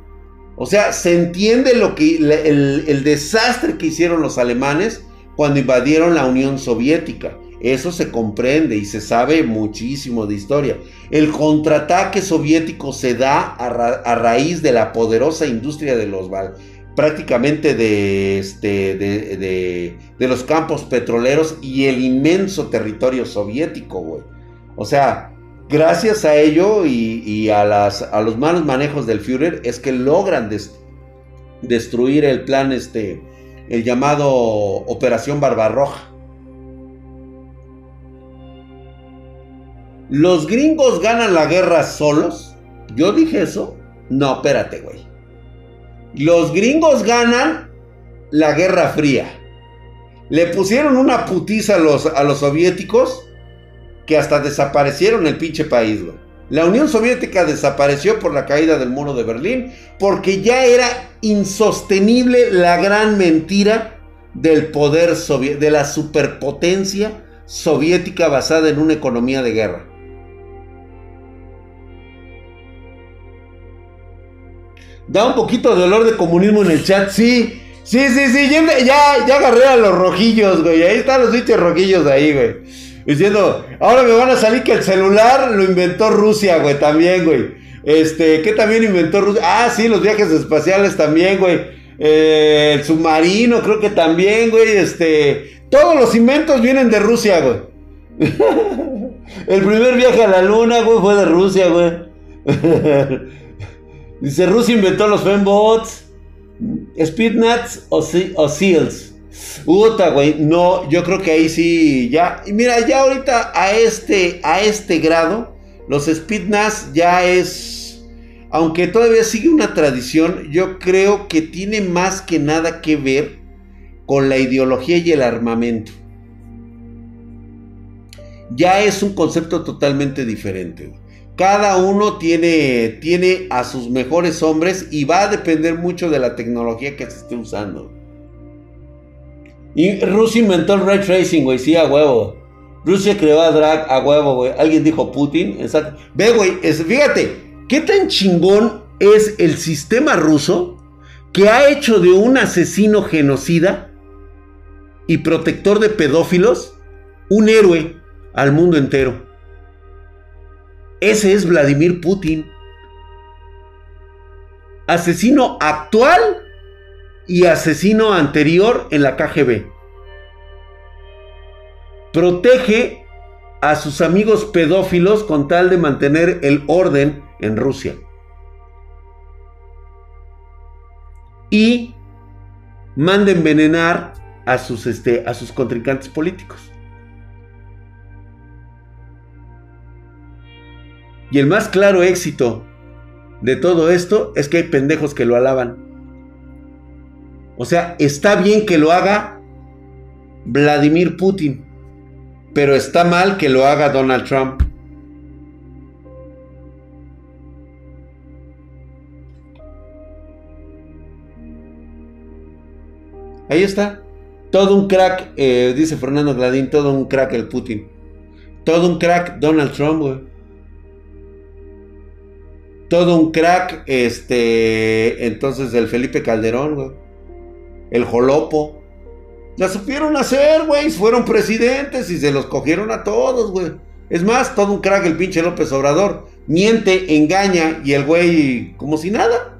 O sea, se entiende lo que, el, el, desastre que hicieron los alemanes cuando invadieron la Unión Soviética. Eso se comprende y se sabe muchísimo de historia. El contraataque soviético se da a raíz de la poderosa industria de los prácticamente de, este, de, de, los campos petroleros y el inmenso territorio soviético, güey. O sea, gracias a ello y, a, las, a, los malos manejos del Führer es que logran des, destruir el plan, este, el llamado Operación Barbarroja. ¿Los gringos ganan la guerra solos? ¿Yo dije eso? No, espérate, güey. Los gringos ganan la Guerra Fría. Le pusieron una putiza a los, a los soviéticos que hasta desaparecieron el pinche país. La Unión Soviética desapareció por la caída del muro de Berlín porque ya era insostenible la gran mentira del poder de la superpotencia soviética basada en una economía de guerra. Da un poquito de olor de comunismo en el chat, sí. Sí, sí, sí, ya, ya, agarré a los rojillos, güey. Ahí están los bichos rojillos ahí, güey. Diciendo, ahora me van a salir que el celular lo inventó Rusia, güey, también, güey. Este, ¿qué también inventó Rusia? Ah, sí, los viajes espaciales también, güey. Eh, el submarino, creo que también, güey. Este, todos los inventos vienen de Rusia, güey. el primer viaje a la luna, güey, fue de Rusia, güey. Dice, Rusia inventó los fembots, speednuts o, o seals. Uta, güey, no, yo creo que ahí sí, ya, mira, ya ahorita a este, a este grado, los speednuts ya es, aunque todavía sigue una tradición, yo creo que tiene más que nada que ver con la ideología y el armamento. Ya es un concepto totalmente diferente, güey. Cada uno tiene, tiene a sus mejores hombres y va a depender mucho de la tecnología que se esté usando. Y Rusia inventó el ray tracing, güey, sí, a huevo. Rusia creó a Drag a huevo, güey. Alguien dijo Putin, exacto. Ve, güey, fíjate, ¿qué tan chingón es el sistema ruso que ha hecho de un asesino genocida y protector de pedófilos un héroe al mundo entero? Ese es Vladimir Putin. Asesino actual y asesino anterior en la KGB. Protege a sus amigos pedófilos con tal de mantener el orden en Rusia. Y manda envenenar a sus, este, a sus contrincantes políticos. Y el más claro éxito de todo esto es que hay pendejos que lo alaban. O sea, está bien que lo haga Vladimir Putin, pero está mal que lo haga Donald Trump. Ahí está. Todo un crack, eh, dice Fernando Gladín, todo un crack el Putin. Todo un crack Donald Trump, güey todo un crack, este, entonces el Felipe Calderón, güey. El Jolopo. La supieron hacer, güey. Fueron presidentes y se los cogieron a todos, güey. Es más, todo un crack el pinche López Obrador. Miente, engaña y el güey como si nada.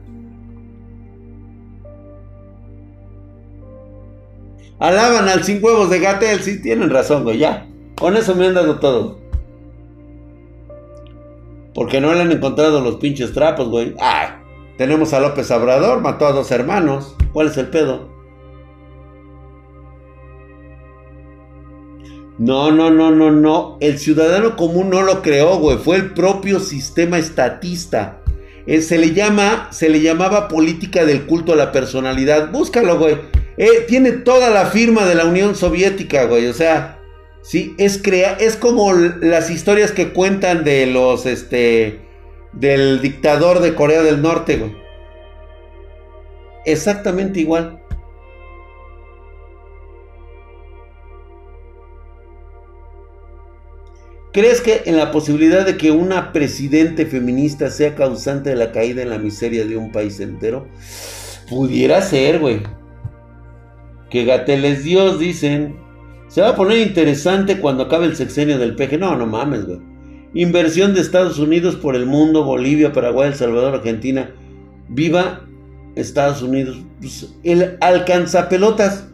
Alaban al sin huevos de Gatel, sí tienen razón, güey, ya. Con eso me han dado todo. Porque no le han encontrado los pinches trapos, güey. Ah, tenemos a López Obrador, mató a dos hermanos. ¿Cuál es el pedo? No, no, no, no, no. El ciudadano común no lo creó, güey. Fue el propio sistema estatista. Se le llama, se le llamaba política del culto a la personalidad. Búscalo, güey. Eh, tiene toda la firma de la Unión Soviética, güey. O sea, sí, es, crea es como las historias que cuentan de los, este, del dictador de Corea del Norte, güey. Exactamente igual. ¿Crees que en la posibilidad de que una presidente feminista sea causante de la caída en la miseria de un país entero? Pudiera ser, güey. Que Gateles Dios dicen. Se va a poner interesante cuando acabe el sexenio del peje. No, no mames, güey. Inversión de Estados Unidos por el mundo, Bolivia, Paraguay, El Salvador, Argentina. Viva Estados Unidos. Pues, el alcanzapelotas.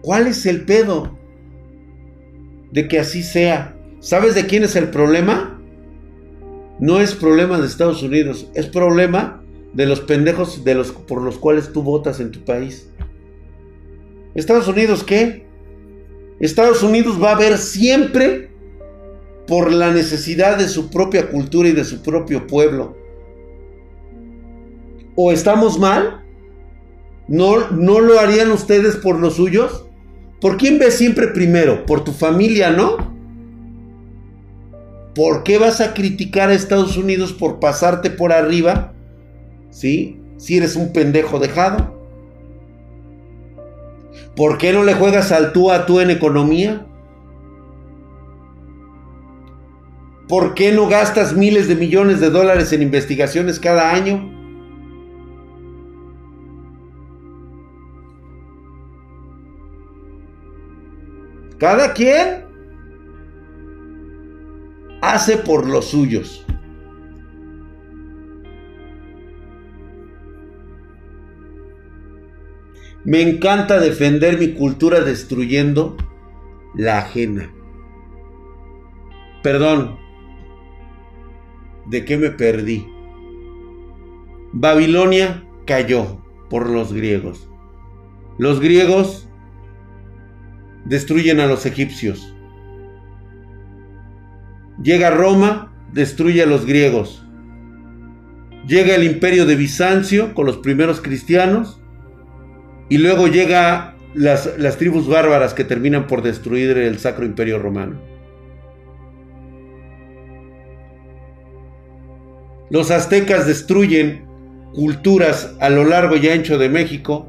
¿Cuál es el pedo? De que así sea. ¿Sabes de quién es el problema? No es problema de Estados Unidos, es problema de los pendejos de los, por los cuales tú votas en tu país. ¿Estados Unidos qué? Estados Unidos va a ver siempre por la necesidad de su propia cultura y de su propio pueblo. ¿O estamos mal? ¿No, ¿No lo harían ustedes por los suyos? ¿Por quién ves siempre primero? ¿Por tu familia, no? ¿Por qué vas a criticar a Estados Unidos por pasarte por arriba? ¿Sí? Si eres un pendejo dejado. ¿Por qué no le juegas al tú a tú en economía? ¿Por qué no gastas miles de millones de dólares en investigaciones cada año? Cada quien hace por los suyos. Me encanta defender mi cultura destruyendo la ajena. Perdón, ¿de qué me perdí? Babilonia cayó por los griegos. Los griegos destruyen a los egipcios. Llega Roma, destruye a los griegos. Llega el imperio de Bizancio con los primeros cristianos. Y luego llega las, las tribus bárbaras que terminan por destruir el Sacro Imperio Romano. Los aztecas destruyen culturas a lo largo y ancho de México.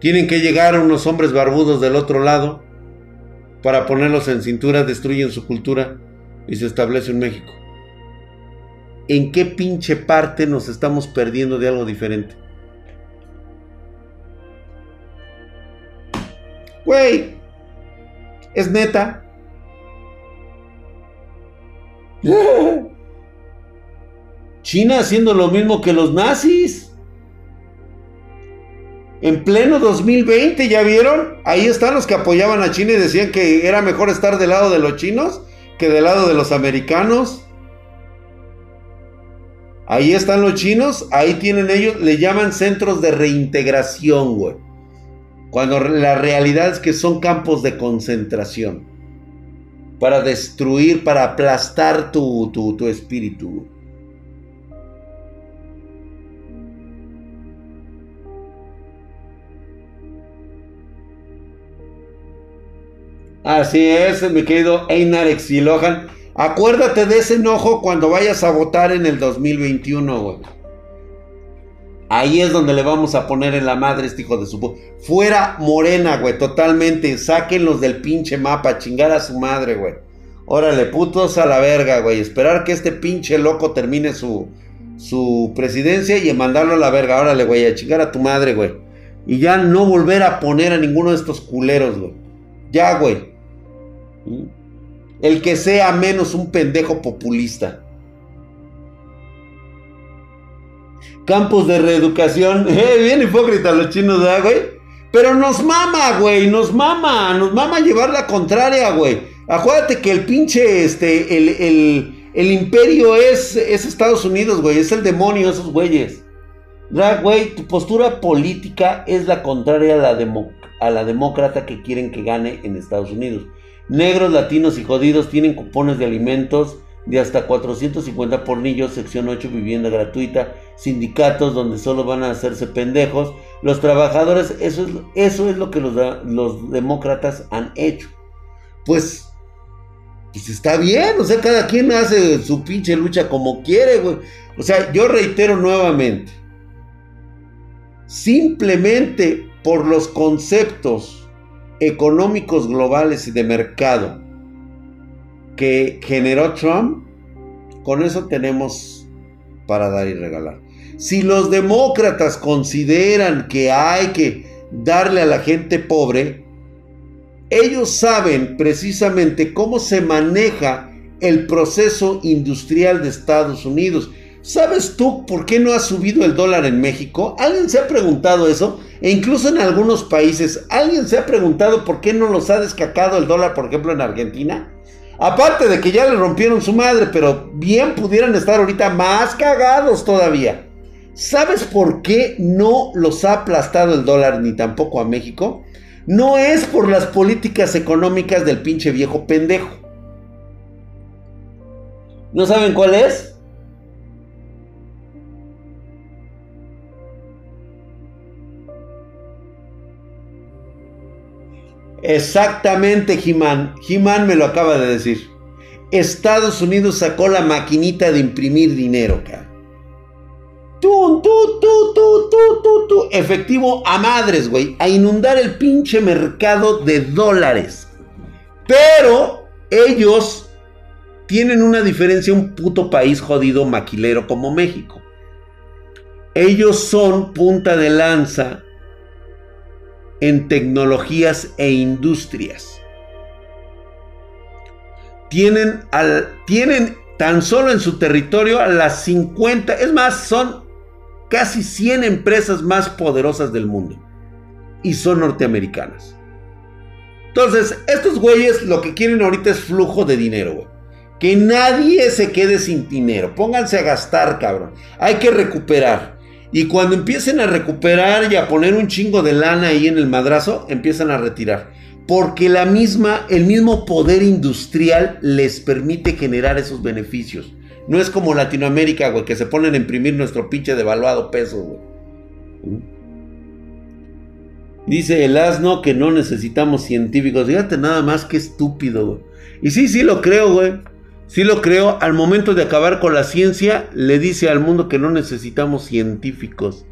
Tienen que llegar unos hombres barbudos del otro lado para ponerlos en cintura, destruyen su cultura y se establece en México. ¿En qué pinche parte nos estamos perdiendo de algo diferente? Güey, es neta. China haciendo lo mismo que los nazis. En pleno 2020, ¿ya vieron? Ahí están los que apoyaban a China y decían que era mejor estar del lado de los chinos que del lado de los americanos. Ahí están los chinos, ahí tienen ellos, le llaman centros de reintegración, güey. Cuando la realidad es que son campos de concentración. Para destruir, para aplastar tu, tu, tu espíritu. Así es, mi querido Einar Exilohan. Acuérdate de ese enojo cuando vayas a votar en el 2021, güey. Ahí es donde le vamos a poner en la madre este hijo de su... Fuera morena, güey, totalmente. Sáquenlos del pinche mapa, chingar a su madre, güey. Órale, putos a la verga, güey. Esperar que este pinche loco termine su, su presidencia y mandarlo a la verga. Órale, güey, a chingar a tu madre, güey. Y ya no volver a poner a ninguno de estos culeros, güey. Ya, güey. El que sea menos un pendejo populista. Campos de reeducación. Eh, bien hipócrita los chinos, ¿verdad, güey? Pero nos mama, güey. Nos mama. Nos mama llevar la contraria, güey. Acuérdate que el pinche, este, el, el, imperio es, es Estados Unidos, güey. Es el demonio, esos güeyes. ¿Verdad, güey? Tu postura política es la contraria a la, a la demócrata que quieren que gane en Estados Unidos. Negros, latinos y jodidos tienen cupones de alimentos de hasta 450 por niño, sección 8, vivienda gratuita, sindicatos donde solo van a hacerse pendejos. Los trabajadores, eso es, eso es lo que los, los demócratas han hecho. Pues, pues está bien, o sea, cada quien hace su pinche lucha como quiere, güey. O sea, yo reitero nuevamente, simplemente por los conceptos económicos globales y de mercado que generó Trump, con eso tenemos para dar y regalar. Si los demócratas consideran que hay que darle a la gente pobre, ellos saben precisamente cómo se maneja el proceso industrial de Estados Unidos. ¿Sabes tú por qué no ha subido el dólar en México? ¿Alguien se ha preguntado eso? E incluso en algunos países, ¿alguien se ha preguntado por qué no los ha descacado el dólar, por ejemplo, en Argentina? Aparte de que ya le rompieron su madre, pero bien pudieran estar ahorita más cagados todavía. ¿Sabes por qué no los ha aplastado el dólar ni tampoco a México? No es por las políticas económicas del pinche viejo pendejo. ¿No saben cuál es? Exactamente, Jimán. Jimán me lo acaba de decir. Estados Unidos sacó la maquinita de imprimir dinero, cara. Tú, tú, tú, tú, tú, tú, Efectivo a madres, güey. A inundar el pinche mercado de dólares. Pero ellos tienen una diferencia, un puto país jodido maquilero como México. Ellos son punta de lanza en tecnologías e industrias. Tienen, al, tienen tan solo en su territorio las 50, es más, son casi 100 empresas más poderosas del mundo. Y son norteamericanas. Entonces, estos güeyes lo que quieren ahorita es flujo de dinero, Que nadie se quede sin dinero. Pónganse a gastar, cabrón. Hay que recuperar. Y cuando empiecen a recuperar y a poner un chingo de lana ahí en el madrazo, empiezan a retirar. Porque la misma, el mismo poder industrial les permite generar esos beneficios. No es como Latinoamérica, güey, que se ponen a imprimir nuestro pinche devaluado peso, güey. Dice el asno que no necesitamos científicos. Fíjate nada más que estúpido, güey. Y sí, sí lo creo, güey. Sí lo creo, al momento de acabar con la ciencia, le dice al mundo que no necesitamos científicos.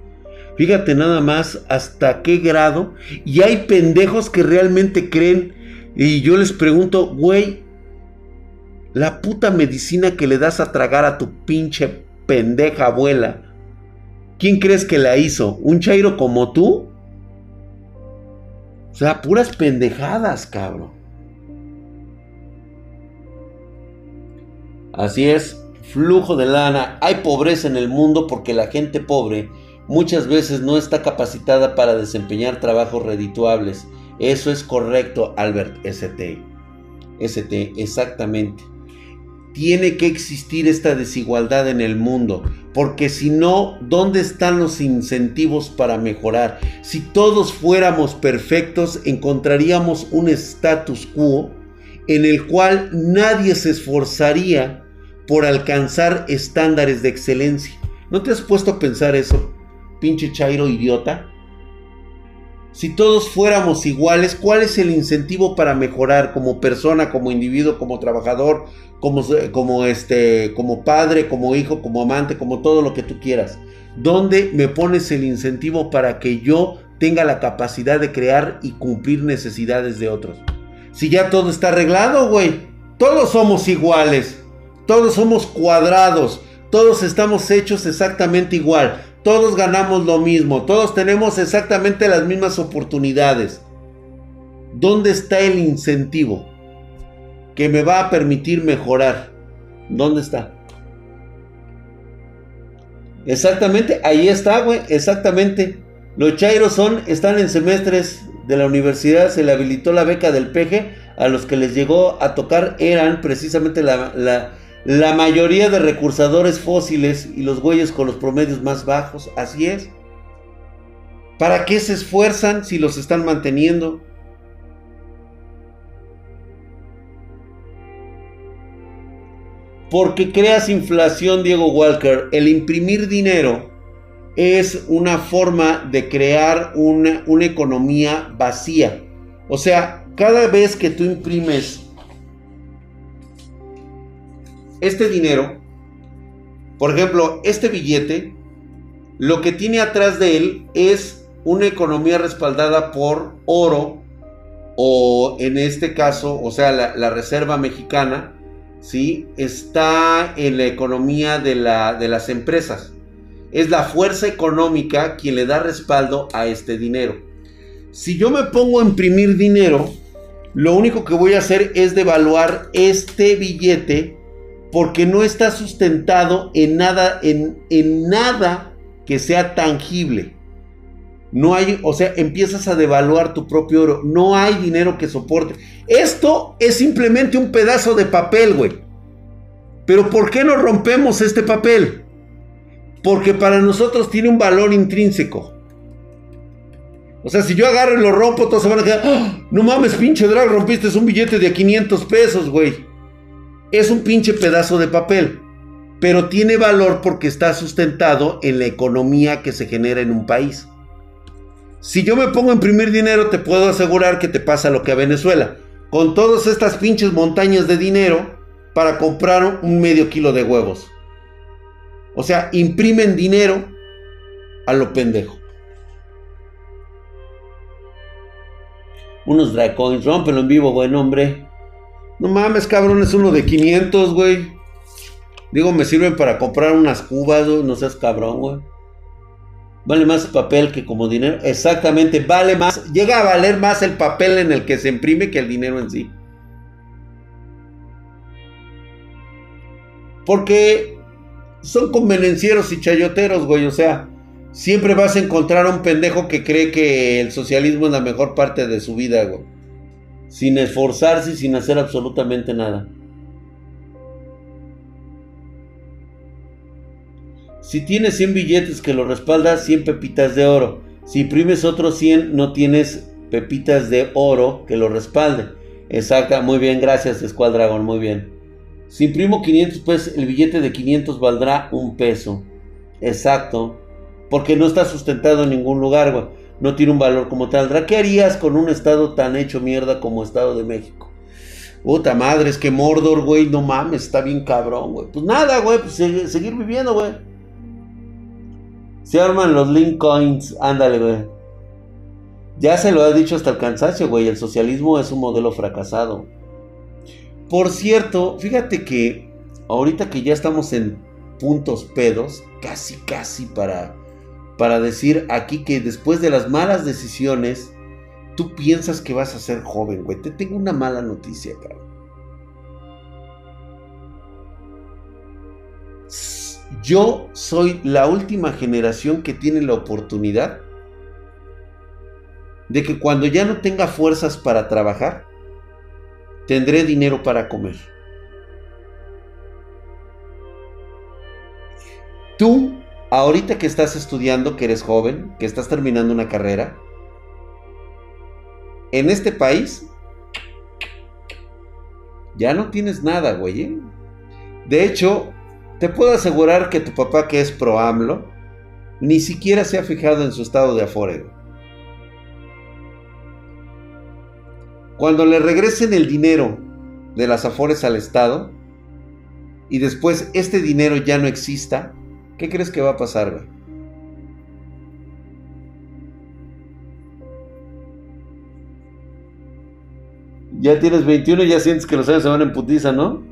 Fíjate nada más hasta qué grado. Y hay pendejos que realmente creen. Y yo les pregunto, güey, la puta medicina que le das a tragar a tu pinche pendeja abuela. ¿Quién crees que la hizo? ¿Un chairo como tú? O sea, puras pendejadas, cabrón. Así es, flujo de lana. Hay pobreza en el mundo porque la gente pobre muchas veces no está capacitada para desempeñar trabajos redituables. Eso es correcto, Albert ST. ST, exactamente. Tiene que existir esta desigualdad en el mundo, porque si no, ¿dónde están los incentivos para mejorar? Si todos fuéramos perfectos, encontraríamos un status quo en el cual nadie se esforzaría por alcanzar estándares de excelencia. ¿No te has puesto a pensar eso, pinche Chairo idiota? Si todos fuéramos iguales, ¿cuál es el incentivo para mejorar como persona, como individuo, como trabajador, como, como, este, como padre, como hijo, como amante, como todo lo que tú quieras? ¿Dónde me pones el incentivo para que yo tenga la capacidad de crear y cumplir necesidades de otros? Si ya todo está arreglado, güey. Todos somos iguales. Todos somos cuadrados. Todos estamos hechos exactamente igual. Todos ganamos lo mismo. Todos tenemos exactamente las mismas oportunidades. ¿Dónde está el incentivo que me va a permitir mejorar? ¿Dónde está? Exactamente, ahí está, güey, exactamente. Los chairos son, están en semestres de la universidad, se le habilitó la beca del PG, a los que les llegó a tocar eran precisamente la la mayoría de recursadores fósiles y los güeyes con los promedios más bajos, así es. ¿Para qué se esfuerzan si los están manteniendo? Porque creas inflación, Diego Walker. El imprimir dinero es una forma de crear una, una economía vacía. O sea, cada vez que tú imprimes este dinero, por ejemplo, este billete, lo que tiene atrás de él es una economía respaldada por oro o en este caso, o sea, la, reserva mexicana, ¿sí? Está en la economía de, la, de las empresas. Es la fuerza económica quien le da respaldo a este dinero. Si yo me pongo a imprimir dinero, lo único que voy a hacer es devaluar este billete porque no está sustentado en nada, en, en nada que sea tangible. No hay, o sea, empiezas a devaluar tu propio oro. No hay dinero que soporte. Esto es simplemente un pedazo de papel, güey. Pero ¿por qué no rompemos este papel? Porque para nosotros tiene un valor intrínseco. O sea, si yo agarro y lo rompo, todos se van a quedar. ¡Ah! No mames, pinche drag, rompiste un billete de 500 pesos, güey. Es un pinche pedazo de papel. Pero tiene valor porque está sustentado en la economía que se genera en un país. Si yo me pongo a imprimir dinero, te puedo asegurar que te pasa lo que a Venezuela. Con todas estas pinches montañas de dinero para comprar un medio kilo de huevos. O sea, imprimen dinero a lo pendejo. Unos Dracoins, rómpelo en vivo, buen hombre. No mames, cabrón, es uno de 500, güey. Digo, me sirven para comprar unas cubas, no seas cabrón, güey. Vale más papel que como dinero. Exactamente, vale más. Llega a valer más el papel en el que se imprime que el dinero en sí. Porque son convenencieros y chayoteros, güey. O sea, siempre vas a encontrar a un pendejo que cree que el socialismo es la mejor parte de su vida, güey. Sin esforzarse y sin hacer absolutamente nada. Si tienes 100 billetes que lo respaldas, 100 pepitas de oro. Si imprimes otros 100, no tienes pepitas de oro que lo respalden. Exacto, muy bien, gracias Squad Dragon, muy bien. Si imprimo 500, pues el billete de 500 valdrá un peso. Exacto. Porque no está sustentado en ningún lugar. No tiene un valor como tal. ¿Qué harías con un estado tan hecho mierda como Estado de México? Puta madre, es que Mordor, güey, no mames, está bien cabrón, güey. Pues nada, güey, pues seguir viviendo, güey. Se arman los link coins, ándale, güey. Ya se lo ha dicho hasta el cansancio, güey. El socialismo es un modelo fracasado. Por cierto, fíjate que ahorita que ya estamos en puntos pedos, casi, casi para, para decir aquí que después de las malas decisiones, tú piensas que vas a ser joven, güey. Te tengo una mala noticia, cabrón. Yo soy la última generación que tiene la oportunidad de que cuando ya no tenga fuerzas para trabajar, tendré dinero para comer. Tú, ahorita que estás estudiando, que eres joven, que estás terminando una carrera, en este país ya no tienes nada, güey. ¿eh? De hecho, te puedo asegurar que tu papá, que es pro AMLO, ni siquiera se ha fijado en su estado de afore. Cuando le regresen el dinero de las afores al Estado y después este dinero ya no exista, ¿qué crees que va a pasar, güey? Ya tienes 21 y ya sientes que los años se van en putiza, ¿no?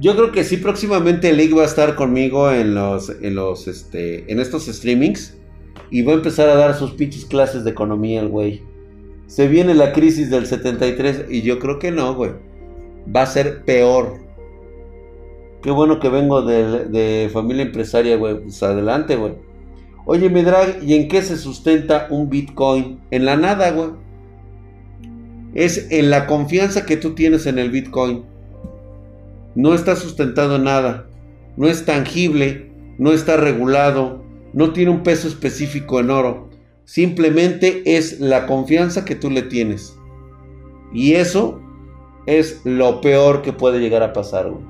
Yo creo que sí, próximamente League va a estar conmigo en los, en los, este, en estos streamings. Y va a empezar a dar sus pinches clases de economía el güey. Se viene la crisis del 73 y yo creo que no, güey. Va a ser peor. Qué bueno que vengo de, familia empresaria, güey. Pues adelante, güey. Oye, mi drag, ¿y en qué se sustenta un Bitcoin? En la nada, güey. Es en la confianza que tú tienes en el Bitcoin no está sustentado en nada, no es tangible, no está regulado, no tiene un peso específico en oro, simplemente es la confianza que tú le tienes. Y eso es lo peor que puede llegar a pasar, güey.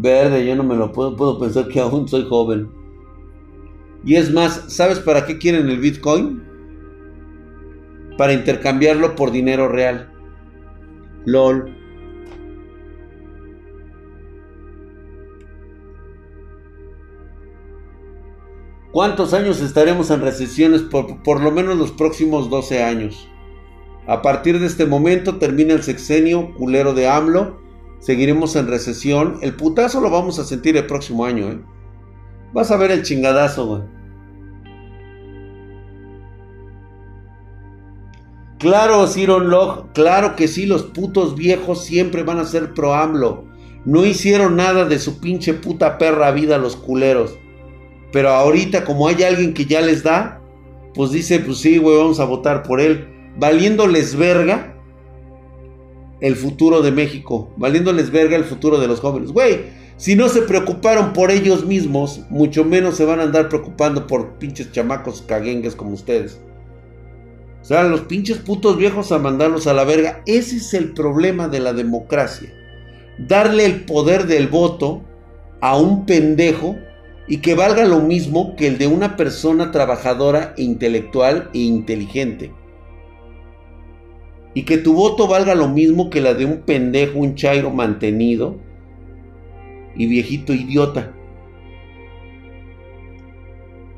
Verde, yo no me lo puedo, puedo pensar que aún soy joven. Y es más, ¿sabes para qué quieren el Bitcoin? Para intercambiarlo por dinero real. LOL. ¿Cuántos años estaremos en recesiones? Por, por, lo menos los próximos 12 años. A partir de este momento termina el sexenio culero de AMLO. Seguiremos en recesión. El putazo lo vamos a sentir el próximo año, ¿eh? Vas a ver el chingadazo, güey. Claro, Ciron Log, claro que sí, los putos viejos siempre van a ser pro AMLO. No hicieron nada de su pinche puta perra vida los culeros. Pero ahorita, como hay alguien que ya les da, pues dice, pues sí, güey, vamos a votar por él. Valiéndoles verga el futuro de México. Valiéndoles verga el futuro de los jóvenes. Güey, si no se preocuparon por ellos mismos, mucho menos se van a andar preocupando por pinches chamacos caguengues como ustedes. O sea, los pinches putos viejos a mandarlos a la verga. Ese es el problema de la democracia. Darle el poder del voto a un pendejo y que valga lo mismo que el de una persona trabajadora intelectual e inteligente. Y que tu voto valga lo mismo que la de un pendejo, un chairo mantenido y viejito idiota.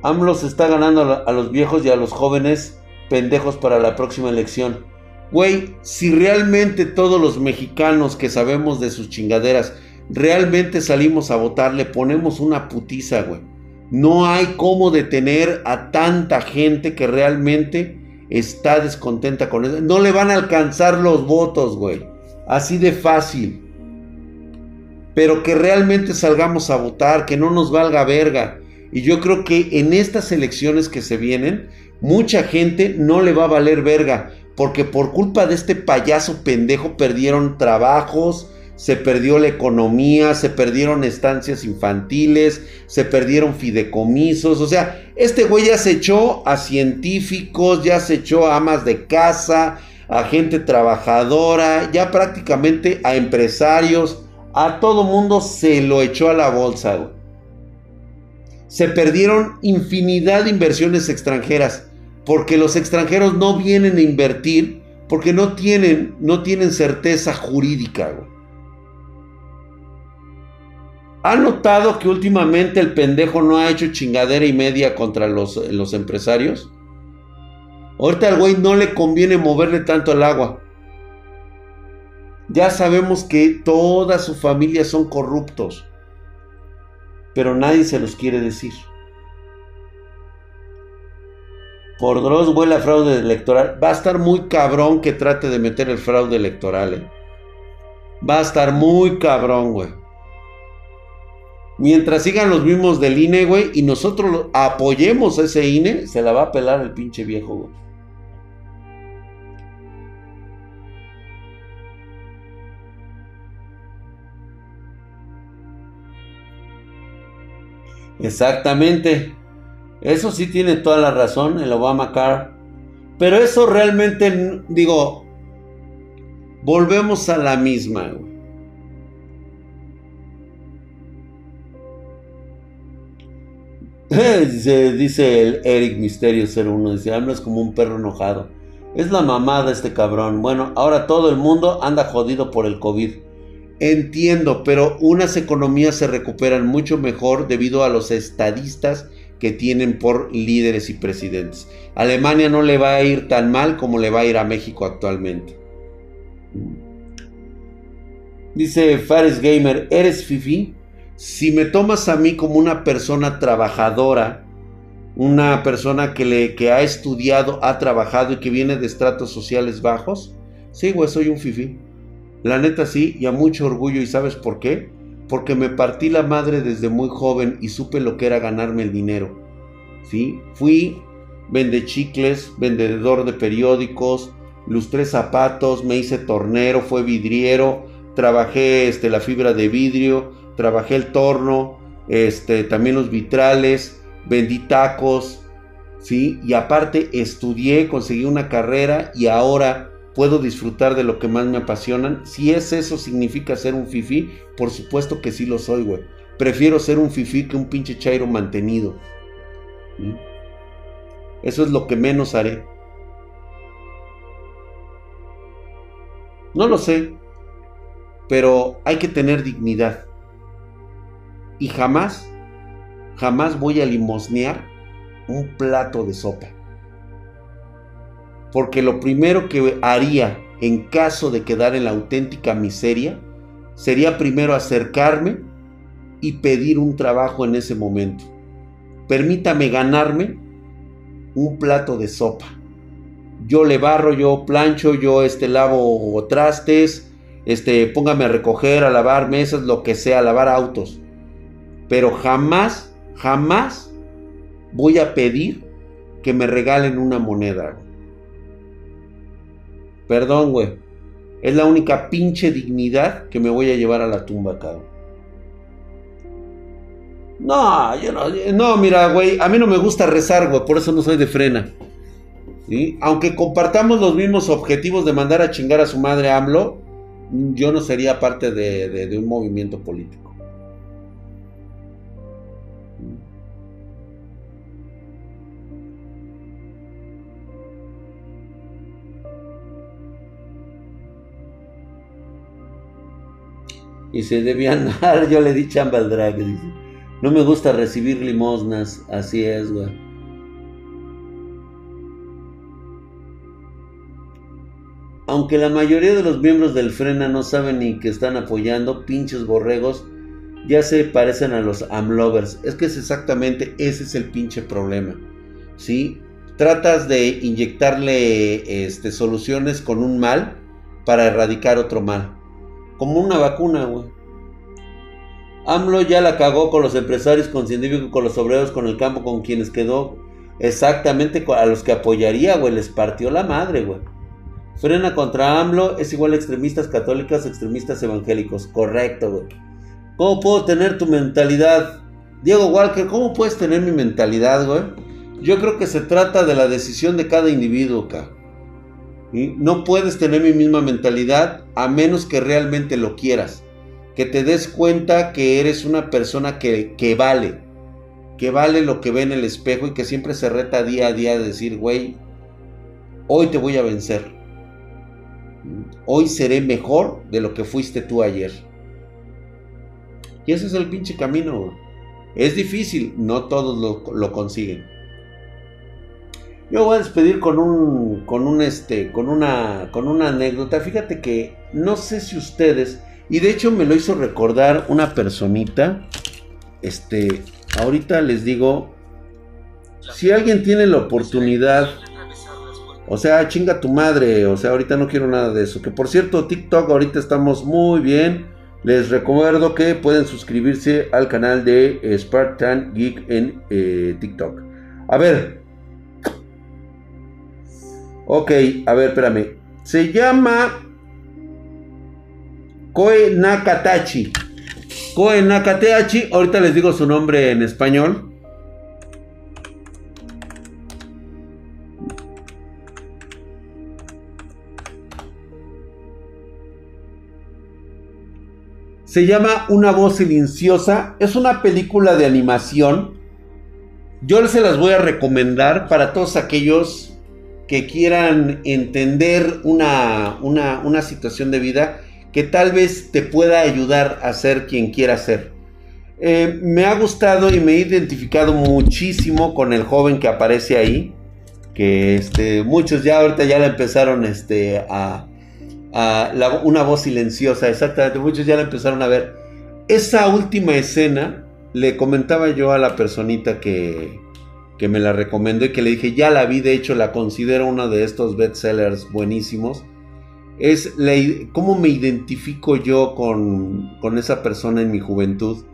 AMLO se está ganando a los viejos y a los jóvenes pendejos para la próxima elección. Güey, si realmente todos los mexicanos que sabemos de sus chingaderas realmente salimos a votar, le ponemos una putiza, güey. No hay cómo detener a tanta gente que realmente está descontenta con eso. No le van a alcanzar los votos, güey. Así de fácil. Pero que realmente salgamos a votar, que no nos valga verga. Y yo creo que en estas elecciones que se vienen, mucha gente no le va a valer verga. Porque por culpa de este payaso pendejo perdieron trabajos, se perdió la economía, se perdieron estancias infantiles, se perdieron fideicomisos, o sea, este güey ya se echó a científicos, ya se echó a amas de casa, a gente trabajadora, ya prácticamente a empresarios, a todo mundo se lo echó a la bolsa, güey. Se perdieron infinidad de inversiones extranjeras, porque los extranjeros no vienen a invertir porque no tienen, no tienen certeza jurídica, güey. ¿Ha notado que últimamente el pendejo no ha hecho chingadera y media contra los, los empresarios? Ahorita al güey no le conviene moverle tanto el agua. Ya sabemos que toda su familia son corruptos. Pero nadie se los quiere decir. Por Dross vuela fraude electoral. Va a estar muy cabrón que trate de meter el fraude electoral. Eh. Va a estar muy cabrón, güey. Mientras sigan los mismos del INE, güey, y nosotros apoyemos a ese INE, se la va a pelar el pinche viejo, güey. Exactamente. Eso sí tiene toda la razón, el Obamacare. Pero eso realmente, digo, volvemos a la misma, güey. dice, el Eric Misterio 01, dice, AMLO es como un perro enojado. Es la mamada este cabrón. Bueno, ahora todo el mundo anda jodido por el COVID. Entiendo, pero unas economías se recuperan mucho mejor debido a los estadistas que tienen por líderes y presidentes. Alemania no le va a ir tan mal como le va a ir a México actualmente. Dice Fares Gamer, ¿eres Fifi? Si me tomas a mí como una persona trabajadora, una persona que, le, que ha estudiado, ha trabajado y que viene de estratos sociales bajos, sí, güey, soy un fifi. La neta sí, y a mucho orgullo, ¿y sabes por qué? Porque me partí la madre desde muy joven y supe lo que era ganarme el dinero. ¿Sí? Fui vende chicles, vendedor de periódicos, lustré zapatos, me hice tornero, fue vidriero, trabajé este, la fibra de vidrio, trabajé el torno, este, también los vitrales, vendí tacos, ¿sí? Y aparte estudié, conseguí una carrera y ahora puedo disfrutar de lo que más me apasionan. Si es eso significa ser un fifi, por supuesto que sí lo soy, güey. Prefiero ser un fifi que un pinche chairo mantenido. Eso es lo que menos haré. No lo sé, pero hay que tener dignidad. Y jamás, jamás voy a limosnear un plato de sopa. Porque lo primero que haría en caso de quedar en la auténtica miseria sería primero acercarme y pedir un trabajo en ese momento. Permítame ganarme un plato de sopa. Yo le barro, yo plancho, yo este lavo trastes, este póngame a recoger, a lavar mesas, lo que sea, a lavar autos. Pero jamás, jamás voy a pedir que me regalen una moneda. Perdón, güey. Es la única pinche dignidad que me voy a llevar a la tumba, cabrón. No, yo no, no, mira, güey, a mí no me gusta rezar, güey, por eso no soy de frena. Aunque compartamos los mismos objetivos de mandar a chingar a su madre AMLO, yo no sería parte de un movimiento político. Y se debía andar, yo le di chamba al drag, dice. No me gusta recibir limosnas, así es, güey. Aunque la mayoría de los miembros del Frena no saben ni que están apoyando, pinches borregos, ya se parecen a los amlovers. Es que es exactamente ese es el pinche problema. ¿Sí? Tratas de inyectarle este, soluciones con un mal para erradicar otro mal. Como una vacuna, güey. AMLO ya la cagó con los empresarios, con científicos, con los obreros, con el campo, con quienes quedó. Exactamente a los que apoyaría, güey. Les partió la madre, güey. Frena contra AMLO es igual a extremistas católicos, extremistas evangélicos. Correcto, güey. ¿Cómo puedo tener tu mentalidad? Diego Walker, ¿cómo puedes tener mi mentalidad, güey? Yo creo que se trata de la decisión de cada individuo, No puedes tener mi misma mentalidad a menos que realmente lo quieras. Que te des cuenta que eres una persona que, que vale. Que vale lo que ve en el espejo y que siempre se reta día a día de decir, güey, hoy te voy a vencer. Hoy seré mejor de lo que fuiste tú ayer. Y ese es el pinche camino. Es difícil, no todos lo consiguen. Yo voy a despedir con un, con un, este, con una, con una anécdota. Fíjate que no sé si ustedes, y de hecho me lo hizo recordar una personita. Este, ahorita les digo, si alguien tiene la oportunidad, o sea, chinga tu madre, o sea, ahorita no quiero nada de eso. Que por cierto, TikTok ahorita estamos muy bien. Les recuerdo que pueden suscribirse al canal de Spartan Geek en eh, TikTok. A ver, Ok, a ver, espérame. Se llama Koe Nakatachi. Koe Nakatachi, ahorita les digo su nombre en español. Se llama Una voz silenciosa. Es una película de animación. Yo se las voy a recomendar para todos aquellos que quieran entender una, una, situación de vida que tal vez te pueda ayudar a ser quien quiera ser. Eh, me ha gustado y me he identificado muchísimo con el joven que aparece ahí. Que este, muchos ya ahorita ya la empezaron este, a, una voz silenciosa, exactamente. Muchos ya la empezaron a ver. Esa última escena le comentaba yo a la personita que, que me la recomendó y que le dije, ya la vi, de hecho la considero uno de estos bestsellers buenísimos. Es la, cómo me identifico yo con, con esa persona en mi juventud.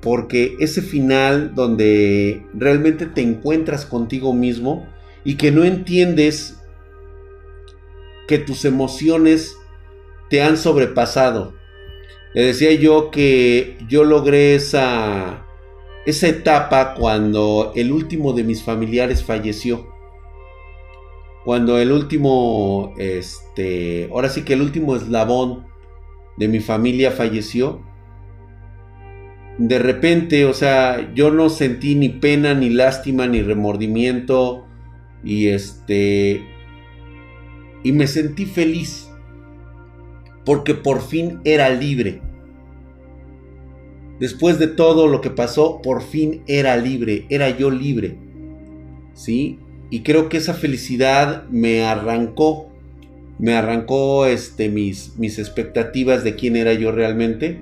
Porque ese final donde realmente te encuentras contigo mismo y que no entiendes que tus emociones te han sobrepasado. Le decía yo que yo logré esa esa etapa cuando el último de mis familiares falleció. Cuando el último, este, ahora sí que el último eslabón de mi familia falleció. De repente, o sea, yo no sentí ni pena, ni lástima, ni remordimiento. Y este, y me sentí feliz porque por fin era libre. Después de todo lo que pasó, por fin era libre, era yo libre. ¿Sí? Y creo que esa felicidad me arrancó, me arrancó este, mis, mis expectativas de quién era yo realmente.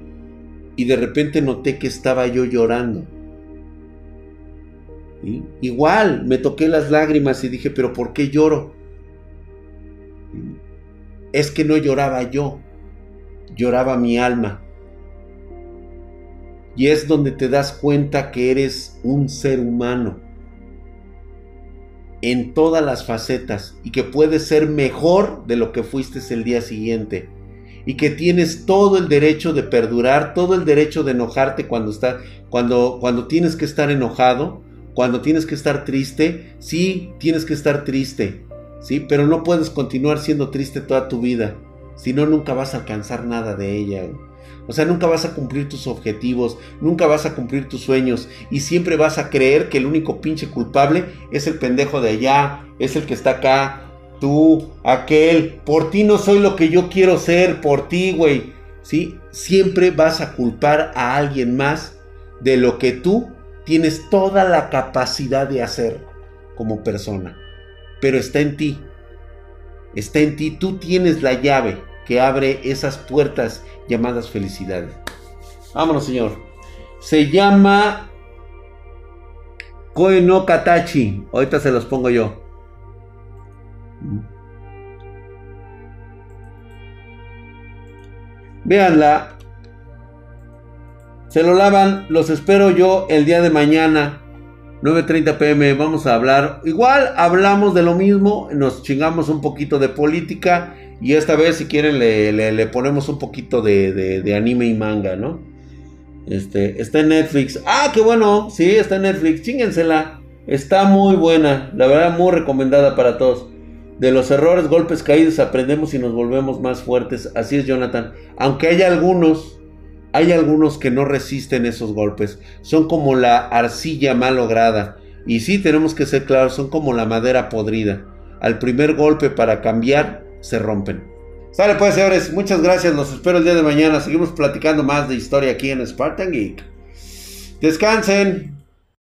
Y de repente noté que estaba yo llorando. Igual me toqué las lágrimas y dije, pero ¿por qué lloro? Es que no lloraba yo, lloraba mi alma. Y es donde te das cuenta que eres un ser humano en todas las facetas y que puedes ser mejor de lo que fuiste el día siguiente. Y que tienes todo el derecho de perdurar, todo el derecho de enojarte cuando está cuando cuando tienes que estar enojado, cuando tienes que estar triste, sí, tienes que estar triste, sí, pero no puedes continuar siendo triste toda tu vida, si no nunca vas a alcanzar nada de ella. O sea, nunca vas a cumplir tus objetivos, nunca vas a cumplir tus sueños y siempre vas a creer que el único pinche culpable es el pendejo de allá, es el que está acá, tú, aquel, por ti no soy lo que yo quiero ser, por ti, güey. ¿Sí? Siempre vas a culpar a alguien más de lo que tú tienes toda la capacidad de hacer como persona. Pero está en ti. Está en ti, tú tienes la llave que abre esas puertas llamadas felicidades. Vámonos, señor. Se llama Koe no Katachi. Ahorita se los pongo yo. Véanla. Se lo lavan. Los espero yo el día de mañana. 9.30 pm. Vamos a hablar. Igual hablamos de lo mismo. Nos chingamos un poquito de política. Y esta vez, si quieren, le, ponemos un poquito de, anime y manga, ¿no? Este, está en Netflix. Ah, qué bueno. Sí, está en Netflix. Chíngensela. Está muy buena. La verdad, muy recomendada para todos. De los errores, golpes caídos, aprendemos y nos volvemos más fuertes. Así es, Jonathan. Aunque hay algunos, hay algunos que no resisten esos golpes. Son como la arcilla mal lograda. Y sí, tenemos que ser claros, son como la madera podrida. Al primer golpe para cambiar, se rompen. Sale pues, señores, muchas gracias. Los espero el día de mañana. Seguimos platicando más de historia aquí en Spartan Geek. Descansen.